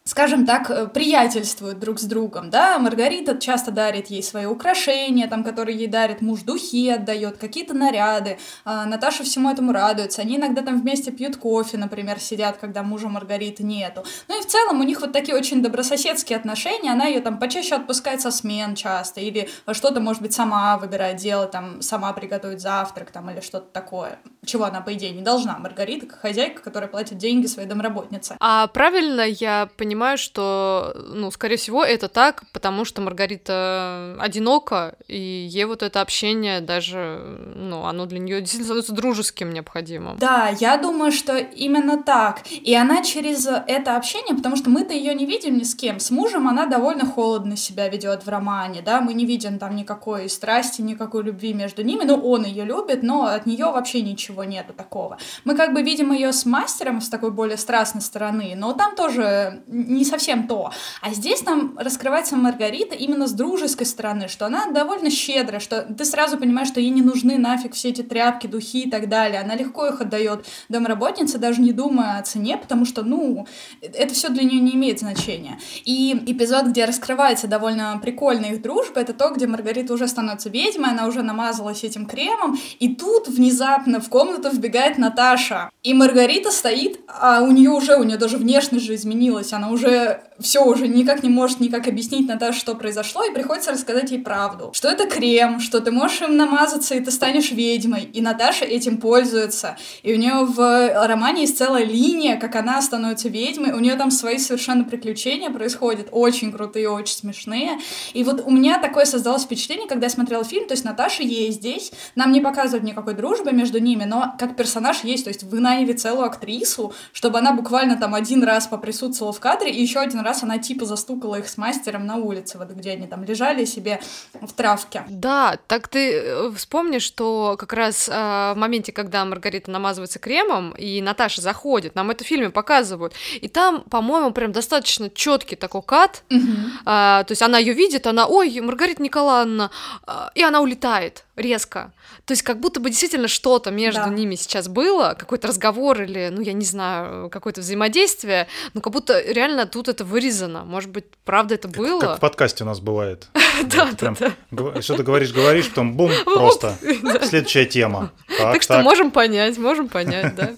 Speaker 3: скажем так, э, приятельствуют друг с другом, да, Маргарита часто дарит ей свои украшения, там, которые ей дарит муж, духи отдает, какие-то наряды, а Наташа всему этому радуется, они иногда там вместе пьют кофе, например, сидят, когда мужа Маргариты нету, ну и в целом у них вот такие очень добрососедские отношения, она ее там почаще отпускает со смен часто, или что-то, может быть, сама выбирает делать, там, сама приготовить завтрак, там, или что-то такое, чего она, по идее, не должна, Маргарита, как хозяйка, которая платит деньги своей домработнице.
Speaker 1: А правильно я понимаю, понимаю, что, ну, скорее всего, это так, потому что Маргарита одинока, и ей вот это общение даже, ну, оно для нее действительно становится дружеским необходимым.
Speaker 3: Да, я думаю, что именно так. И она через это общение, потому что мы-то ее не видим ни с кем. С мужем она довольно холодно себя ведет в романе, да, мы не видим там никакой страсти, никакой любви между ними. Ну, он ее любит, но от нее вообще ничего нету такого. Мы как бы видим ее с мастером с такой более страстной стороны, но там тоже не совсем то. А здесь нам раскрывается Маргарита именно с дружеской стороны, что она довольно щедрая, что ты сразу понимаешь, что ей не нужны нафиг все эти тряпки, духи и так далее. Она легко их отдает домработнице, даже не думая о цене, потому что, ну, это все для нее не имеет значения. И эпизод, где раскрывается довольно прикольная их дружба, это то, где Маргарита уже становится ведьмой, она уже намазалась этим кремом, и тут внезапно в комнату вбегает Наташа. И Маргарита стоит, а у нее уже, у нее даже внешность же изменилась, она уже все уже никак не может никак объяснить Наташе, что произошло, и приходится рассказать ей правду. Что это крем, что ты можешь им намазаться, и ты станешь ведьмой. И Наташа этим пользуется. И у нее в романе есть целая линия, как она становится ведьмой. У нее там свои совершенно приключения происходят, очень крутые, очень смешные. И вот у меня такое создалось впечатление, когда я смотрела фильм, то есть Наташа есть здесь, нам не показывают никакой дружбы между ними, но как персонаж есть, то есть вы наняли целую актрису, чтобы она буквально там один раз поприсутствовала в кадре, и еще один раз она типа застукала их с мастером на улице, вот где они там лежали себе в травке.
Speaker 1: Да, так ты э, вспомни, что как раз э, в моменте, когда Маргарита намазывается кремом, и Наташа заходит, нам это в фильме показывают, и там, по-моему, прям достаточно четкий такой кат, угу. э, то есть она ее видит, она, ой, Маргарита Николаевна, э, и она улетает резко. То есть как будто бы действительно что-то между да. ними сейчас было, какой-то разговор или, ну, я не знаю, какое-то взаимодействие, но как будто реально тут это вырезано. Может быть, правда это было?
Speaker 2: Как в подкасте у нас бывает. *laughs* Да, да, да. Что ты говоришь, говоришь, потом бум, *laughs* просто. *laughs* Следующая тема.
Speaker 1: Так что можем понять, можем понять, да.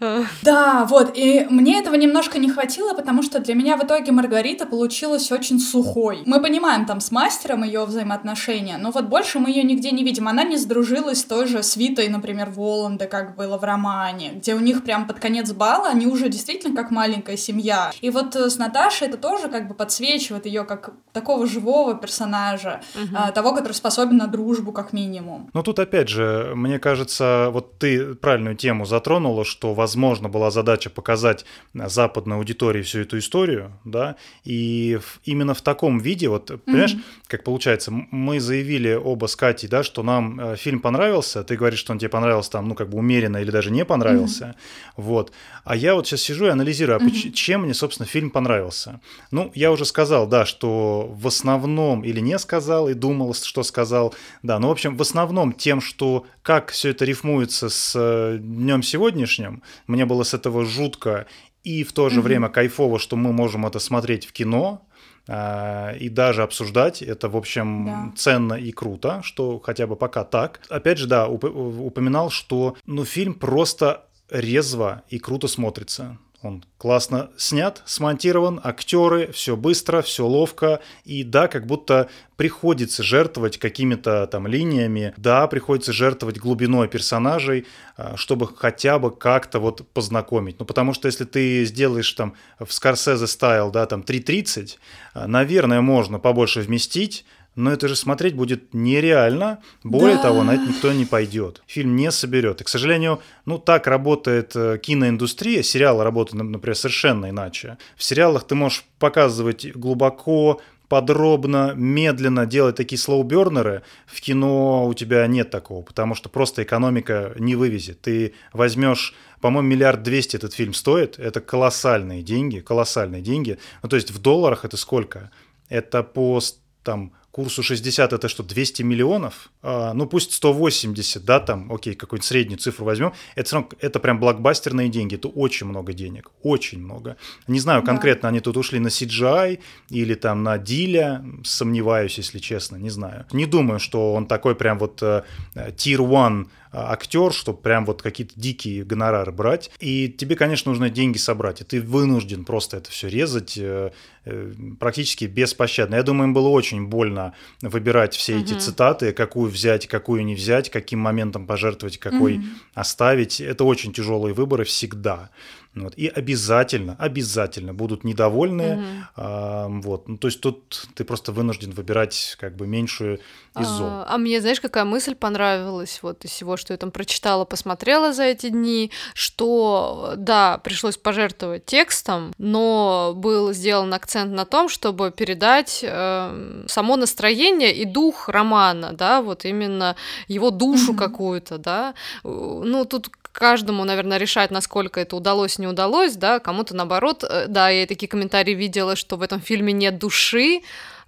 Speaker 1: *laughs*
Speaker 3: Да, вот, и мне этого немножко не хватило, потому что для меня в итоге Маргарита получилась очень сухой. Мы понимаем там с мастером ее взаимоотношения, но вот больше мы ее нигде не видим. Она не сдружилась с той же свитой, например, Воланда, как было в романе, где у них прям под конец бала они уже действительно как маленькая семья. И вот э, с Наташей это тоже как бы подсвечивает ее как такого живого персонажа, угу. того, который способен на дружбу как минимум.
Speaker 2: Ну тут опять же, мне кажется, вот ты правильную тему затронула, что возможно, была задача показать западной аудитории всю эту историю, да, и именно в таком виде, вот, понимаешь, mm-hmm. как получается, мы заявили оба с Катей, да, что нам э, фильм понравился, ты говоришь, что он тебе понравился там, ну, как бы умеренно или даже не понравился, mm-hmm. вот, а я вот сейчас сижу и анализирую, а mm-hmm. чем мне, собственно, фильм понравился. Ну, я уже сказал, да, что в основном, или не сказал, и думал, что сказал, да, ну, в общем, в основном тем, что как все это рифмуется с э, днем сегодняшним, мне было с этого жутко и в то же mm-hmm. время кайфово, что мы можем это смотреть в кино, а, и даже обсуждать. Это, в общем, да. ценно и круто, что хотя бы пока так. Опять же, да, упоминал, что ну, фильм просто резво и круто смотрится. Он классно снят, смонтирован, актеры, все быстро, все ловко. И да, как будто приходится жертвовать какими-то там линиями, да, приходится жертвовать глубиной персонажей, а, чтобы хотя бы как-то вот познакомить. Ну, потому что если ты сделаешь там в Скорсезе стайл, да, там 3.30, а, наверное, можно побольше вместить, но это же смотреть будет нереально. Более да. того, на это никто не пойдет. Фильм не соберет. И, к сожалению, ну так работает э, киноиндустрия. Сериалы работают, например, совершенно иначе. В сериалах ты можешь показывать глубоко, подробно, медленно делать такие слоубернеры, в кино у тебя нет такого, потому что просто экономика не вывезет. Ты возьмешь, по-моему, миллиард двести этот фильм стоит, это колоссальные деньги, колоссальные деньги. Ну, то есть в долларах это сколько? Это по там курсу 60 это что, 200 миллионов? А, ну пусть 180, да, там, окей, какую-нибудь среднюю цифру возьмем. Это, равно, это прям блокбастерные деньги, это очень много денег, очень много. Не знаю, конкретно да. они тут ушли на CGI или там на Диля, сомневаюсь, если честно, не знаю. Не думаю, что он такой прям вот э, tier one а, актер, чтобы прям вот какие-то дикие гонорары брать. И тебе, конечно, нужно деньги собрать, и ты вынужден просто это все резать э, э, практически беспощадно. Я думаю, им было очень больно выбирать все эти цитаты, какую взять, какую не взять, каким моментом пожертвовать, какой угу. оставить. Это очень тяжелые выборы всегда. Вот. И обязательно, обязательно будут недовольны. Угу. А, вот. Ну, то есть тут ты просто вынужден выбирать как бы меньшую из зол.
Speaker 1: А, а мне, знаешь, какая мысль понравилась вот из всего, что я там прочитала, посмотрела за эти дни, что, да, пришлось пожертвовать текстом, но был сделан акцент на том, чтобы передать э, само настроение и дух романа, да, вот именно его душу mm-hmm. какую-то, да. Ну, тут каждому, наверное, решать, насколько это удалось, не удалось, да, кому-то наоборот, э, да, я такие комментарии видела, что в этом фильме нет души,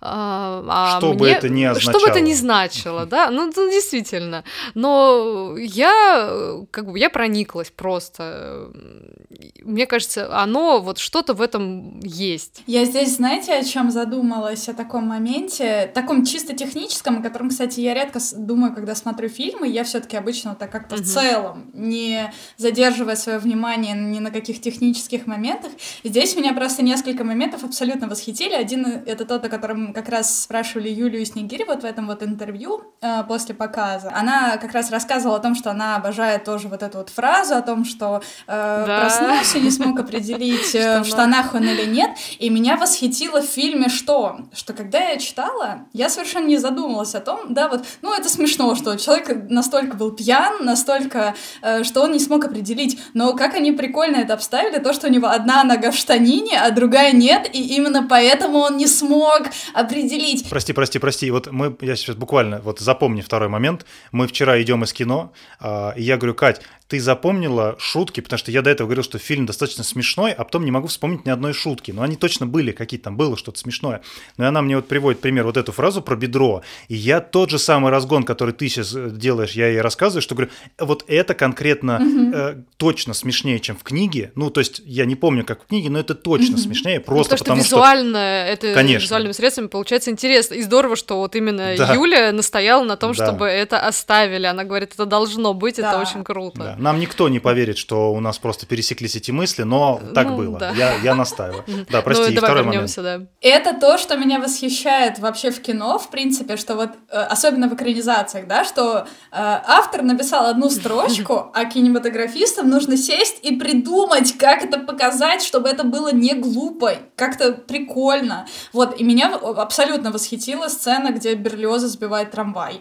Speaker 2: а, а что мне, бы это ни означало.
Speaker 1: Что бы это ни значило, да, ну, ну действительно. Но я, как бы, я прониклась просто. Мне кажется, оно, вот что-то в этом есть.
Speaker 3: Я здесь, знаете, о чем задумалась, о таком моменте, таком чисто техническом, о котором, кстати, я редко думаю, когда смотрю фильмы, я все таки обычно вот так как-то угу. в целом, не задерживая свое внимание ни на каких технических моментах. Здесь меня просто несколько моментов абсолютно восхитили. Один — это тот, о котором как раз спрашивали Юлию Снегирь вот в этом вот интервью э, после показа. Она как раз рассказывала о том, что она обожает тоже вот эту вот фразу о том, что э, да. проснулся, не смог определить, *laughs* э, в штанах он или нет. И меня восхитило в фильме что? Что когда я читала, я совершенно не задумывалась о том, да, вот, ну это смешно, что человек настолько был пьян, настолько, э, что он не смог определить. Но как они прикольно это обставили, то, что у него одна нога в штанине, а другая нет, и именно поэтому он не смог определить.
Speaker 2: Прости, прости, прости. Вот мы, я сейчас буквально, вот запомни второй момент. Мы вчера идем из кино, э, и я говорю, Кать, ты запомнила шутки, потому что я до этого говорил, что фильм достаточно смешной, а потом не могу вспомнить ни одной шутки. Но они точно были, какие-то там было что-то смешное. Но она мне вот приводит пример вот эту фразу про бедро. И я тот же самый разгон, который ты сейчас э, делаешь, я ей рассказываю, что говорю, вот это конкретно угу. э, точно смешнее, чем в книге. Ну, то есть я не помню, как в книге, но это точно угу. смешнее, просто ну, потому
Speaker 1: что... визуально, это Конечно. визуальными средствами получается интересно. И здорово, что вот именно да. Юля настояла на том, да. чтобы это оставили. Она говорит, это должно быть, да. это очень круто. Да.
Speaker 2: Нам никто не поверит что у нас просто пересеклись эти мысли, но так ну, было. Да. Я, я настаиваю. *laughs* Да, прости, ну, второй момент. Да.
Speaker 3: Это то, что меня восхищает вообще в кино, в принципе, что вот, э, особенно в экранизациях, да, что э, автор написал одну строчку, *laughs* а кинематографистам нужно сесть и придумать, как это показать, чтобы это было не глупо, как-то прикольно. Вот, и меня абсолютно восхитила сцена, где Берлиоза сбивает трамвай.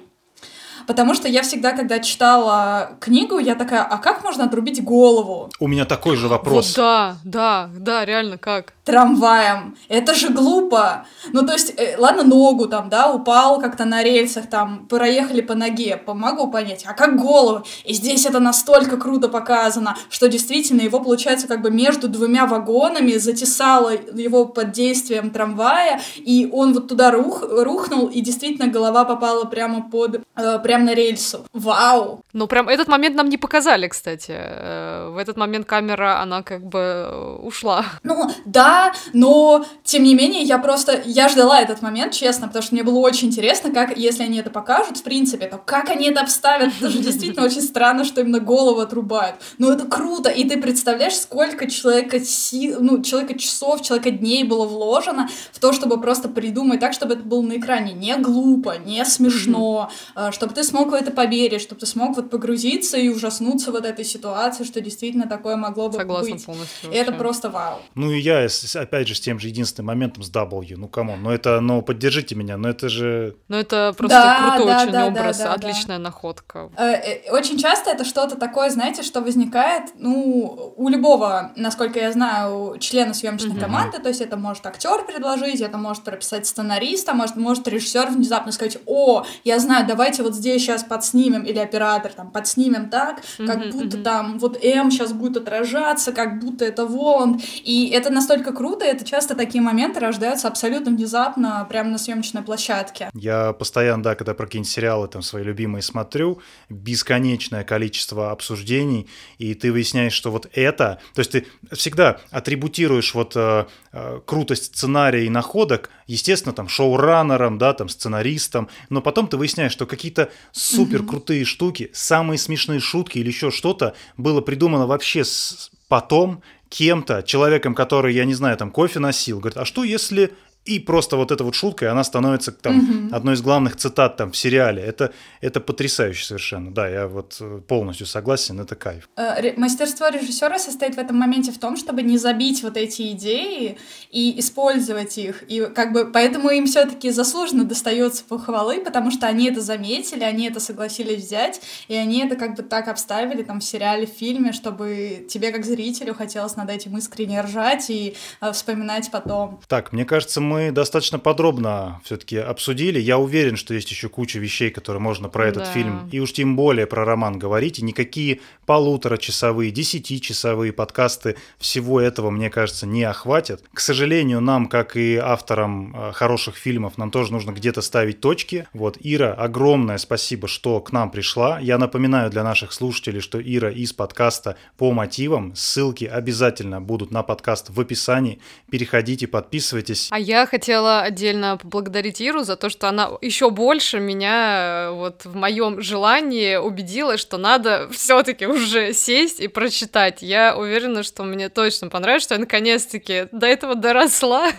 Speaker 3: Потому что я всегда, когда читала книгу, я такая, а как можно отрубить голову?
Speaker 2: У меня такой же вопрос. Вот,
Speaker 1: да, да, да, реально как?
Speaker 3: Трамваем. Это же глупо. Ну, то есть, э, ладно, ногу там, да, упал как-то на рельсах, там, проехали по ноге, помогу понять. А как голову? И здесь это настолько круто показано, что действительно его, получается, как бы между двумя вагонами затесало его под действием трамвая, и он вот туда рух, рухнул, и действительно голова попала прямо под, э, прямо на рельсу. Вау!
Speaker 1: Ну, прям этот момент нам не показали, кстати. Э, в этот момент камера, она как бы э, ушла.
Speaker 3: Ну, да, но, тем не менее, я просто, я ждала этот момент, честно, потому что мне было очень интересно, как, если они это покажут, в принципе, то как они это обставят, это же действительно очень странно, что именно голову отрубают. Но это круто, и ты представляешь, сколько человека, си... ну, человека часов, человека дней было вложено в то, чтобы просто придумать так, чтобы это было на экране не глупо, не смешно, э, чтобы ты смог в это поверить, чтобы ты смог вот погрузиться и ужаснуться вот этой ситуации, что действительно такое могло бы
Speaker 1: Согласна
Speaker 3: быть.
Speaker 1: полностью.
Speaker 3: И это просто вау.
Speaker 2: Ну и я, опять же, с тем же единственным моментом с W, ну кому, ну это, ну поддержите меня, но это же...
Speaker 1: Ну это просто да, крутой да, очень да, образ, да, да, отличная да. находка.
Speaker 3: Э, э, очень часто это что-то такое, знаете, что возникает, ну, у любого, насколько я знаю, члена съемочной mm-hmm. команды, то есть это может актер предложить, это может прописать сценариста, может, может режиссер внезапно сказать, о, я знаю, давайте вот здесь сейчас подснимем, или оператор, там подснимем так, как будто там вот М сейчас будет отражаться, как будто это Воланд. И это настолько круто, это часто такие моменты рождаются абсолютно внезапно, прямо на съемочной площадке.
Speaker 2: Я постоянно, да, когда про какие-нибудь сериалы там свои любимые смотрю, бесконечное количество обсуждений, и ты выясняешь, что вот это, то есть ты всегда атрибутируешь вот э, э, крутость сценария и находок, естественно, там шоураннером, да, там сценаристом, но потом ты выясняешь, что какие-то супер крутые mm-hmm. штуки, самые смешные шутки или еще что-то было придумано вообще с... потом кем-то, человеком, который, я не знаю, там кофе носил, говорит, а что если и просто вот эта вот шутка, она становится там угу. одной из главных цитат там в сериале. Это, это потрясающе совершенно. Да, я вот э, полностью согласен, это кайф.
Speaker 3: Э, мастерство режиссера состоит в этом моменте в том, чтобы не забить вот эти идеи и использовать их. И как бы поэтому им все-таки заслуженно достается похвалы, потому что они это заметили, они это согласились взять, и они это как бы так обставили там в сериале, в фильме, чтобы тебе как зрителю хотелось над этим искренне ржать и э, вспоминать потом.
Speaker 2: Так, мне кажется, мы мы достаточно подробно все-таки обсудили. Я уверен, что есть еще куча вещей, которые можно про этот да. фильм, и уж тем более про роман говорить. И никакие полуторачасовые, десятичасовые подкасты всего этого, мне кажется, не охватят. К сожалению, нам, как и авторам э, хороших фильмов, нам тоже нужно где-то ставить точки. Вот, Ира, огромное спасибо, что к нам пришла. Я напоминаю для наших слушателей, что Ира из подкаста по мотивам. Ссылки обязательно будут на подкаст в описании. Переходите, подписывайтесь.
Speaker 1: А я хотела отдельно поблагодарить Иру за то, что она еще больше меня э, вот в моем желании убедила, что надо все-таки уже сесть и прочитать. Я уверена, что мне точно понравится, что я наконец-таки до этого доросла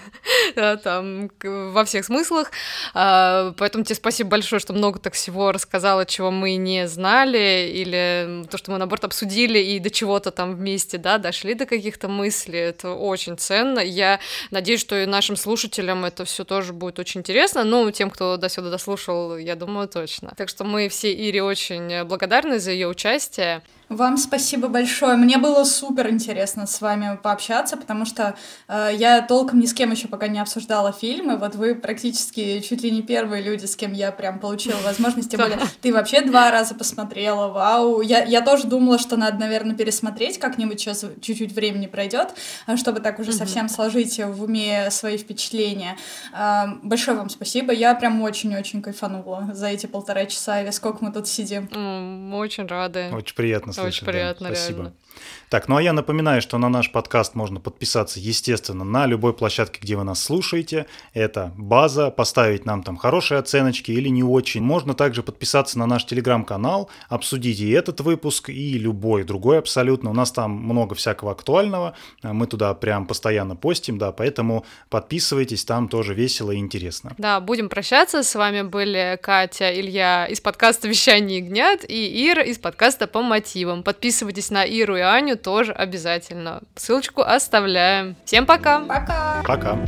Speaker 1: *laughs* там во всех смыслах. А, поэтому тебе спасибо большое, что много так всего рассказала, чего мы не знали, или то, что мы, наоборот, обсудили и до чего-то там вместе, да, дошли до каких-то мыслей. Это очень ценно. Я надеюсь, что и нашим слушателям слушателям это все тоже будет очень интересно. Ну, тем, кто до сюда дослушал, я думаю, точно. Так что мы все Ире очень благодарны за ее участие.
Speaker 3: Вам спасибо большое. Мне было супер интересно с вами пообщаться, потому что э, я толком ни с кем еще пока не обсуждала фильмы. Вот вы практически чуть ли не первые люди, с кем я прям получила возможность. Тем более, *laughs* ты вообще два раза посмотрела. Вау. Я, я тоже думала, что надо, наверное, пересмотреть как-нибудь. Сейчас чуть-чуть времени пройдет, э, чтобы так уже совсем сложить в уме свои впечатления. Э, большое вам спасибо. Я прям очень-очень кайфанула за эти полтора часа или сколько мы тут сидим.
Speaker 1: Мы очень рады.
Speaker 2: Очень приятно.
Speaker 1: Очень приятно,
Speaker 2: да. Спасибо. Так, ну а я напоминаю, что на наш подкаст можно подписаться, естественно, на любой площадке, где вы нас слушаете. Это база, поставить нам там хорошие оценочки или не очень. Можно также подписаться на наш телеграм-канал, обсудить и этот выпуск, и любой другой абсолютно. У нас там много всякого актуального, мы туда прям постоянно постим, да, поэтому подписывайтесь, там тоже весело и интересно.
Speaker 1: Да, будем прощаться. С вами были Катя, Илья из подкаста «Вещание гнят» и Ира из подкаста «По мотивам». Подписывайтесь на Иру и Аню тоже обязательно. Ссылочку оставляем. Всем пока!
Speaker 3: Пока!
Speaker 2: Пока!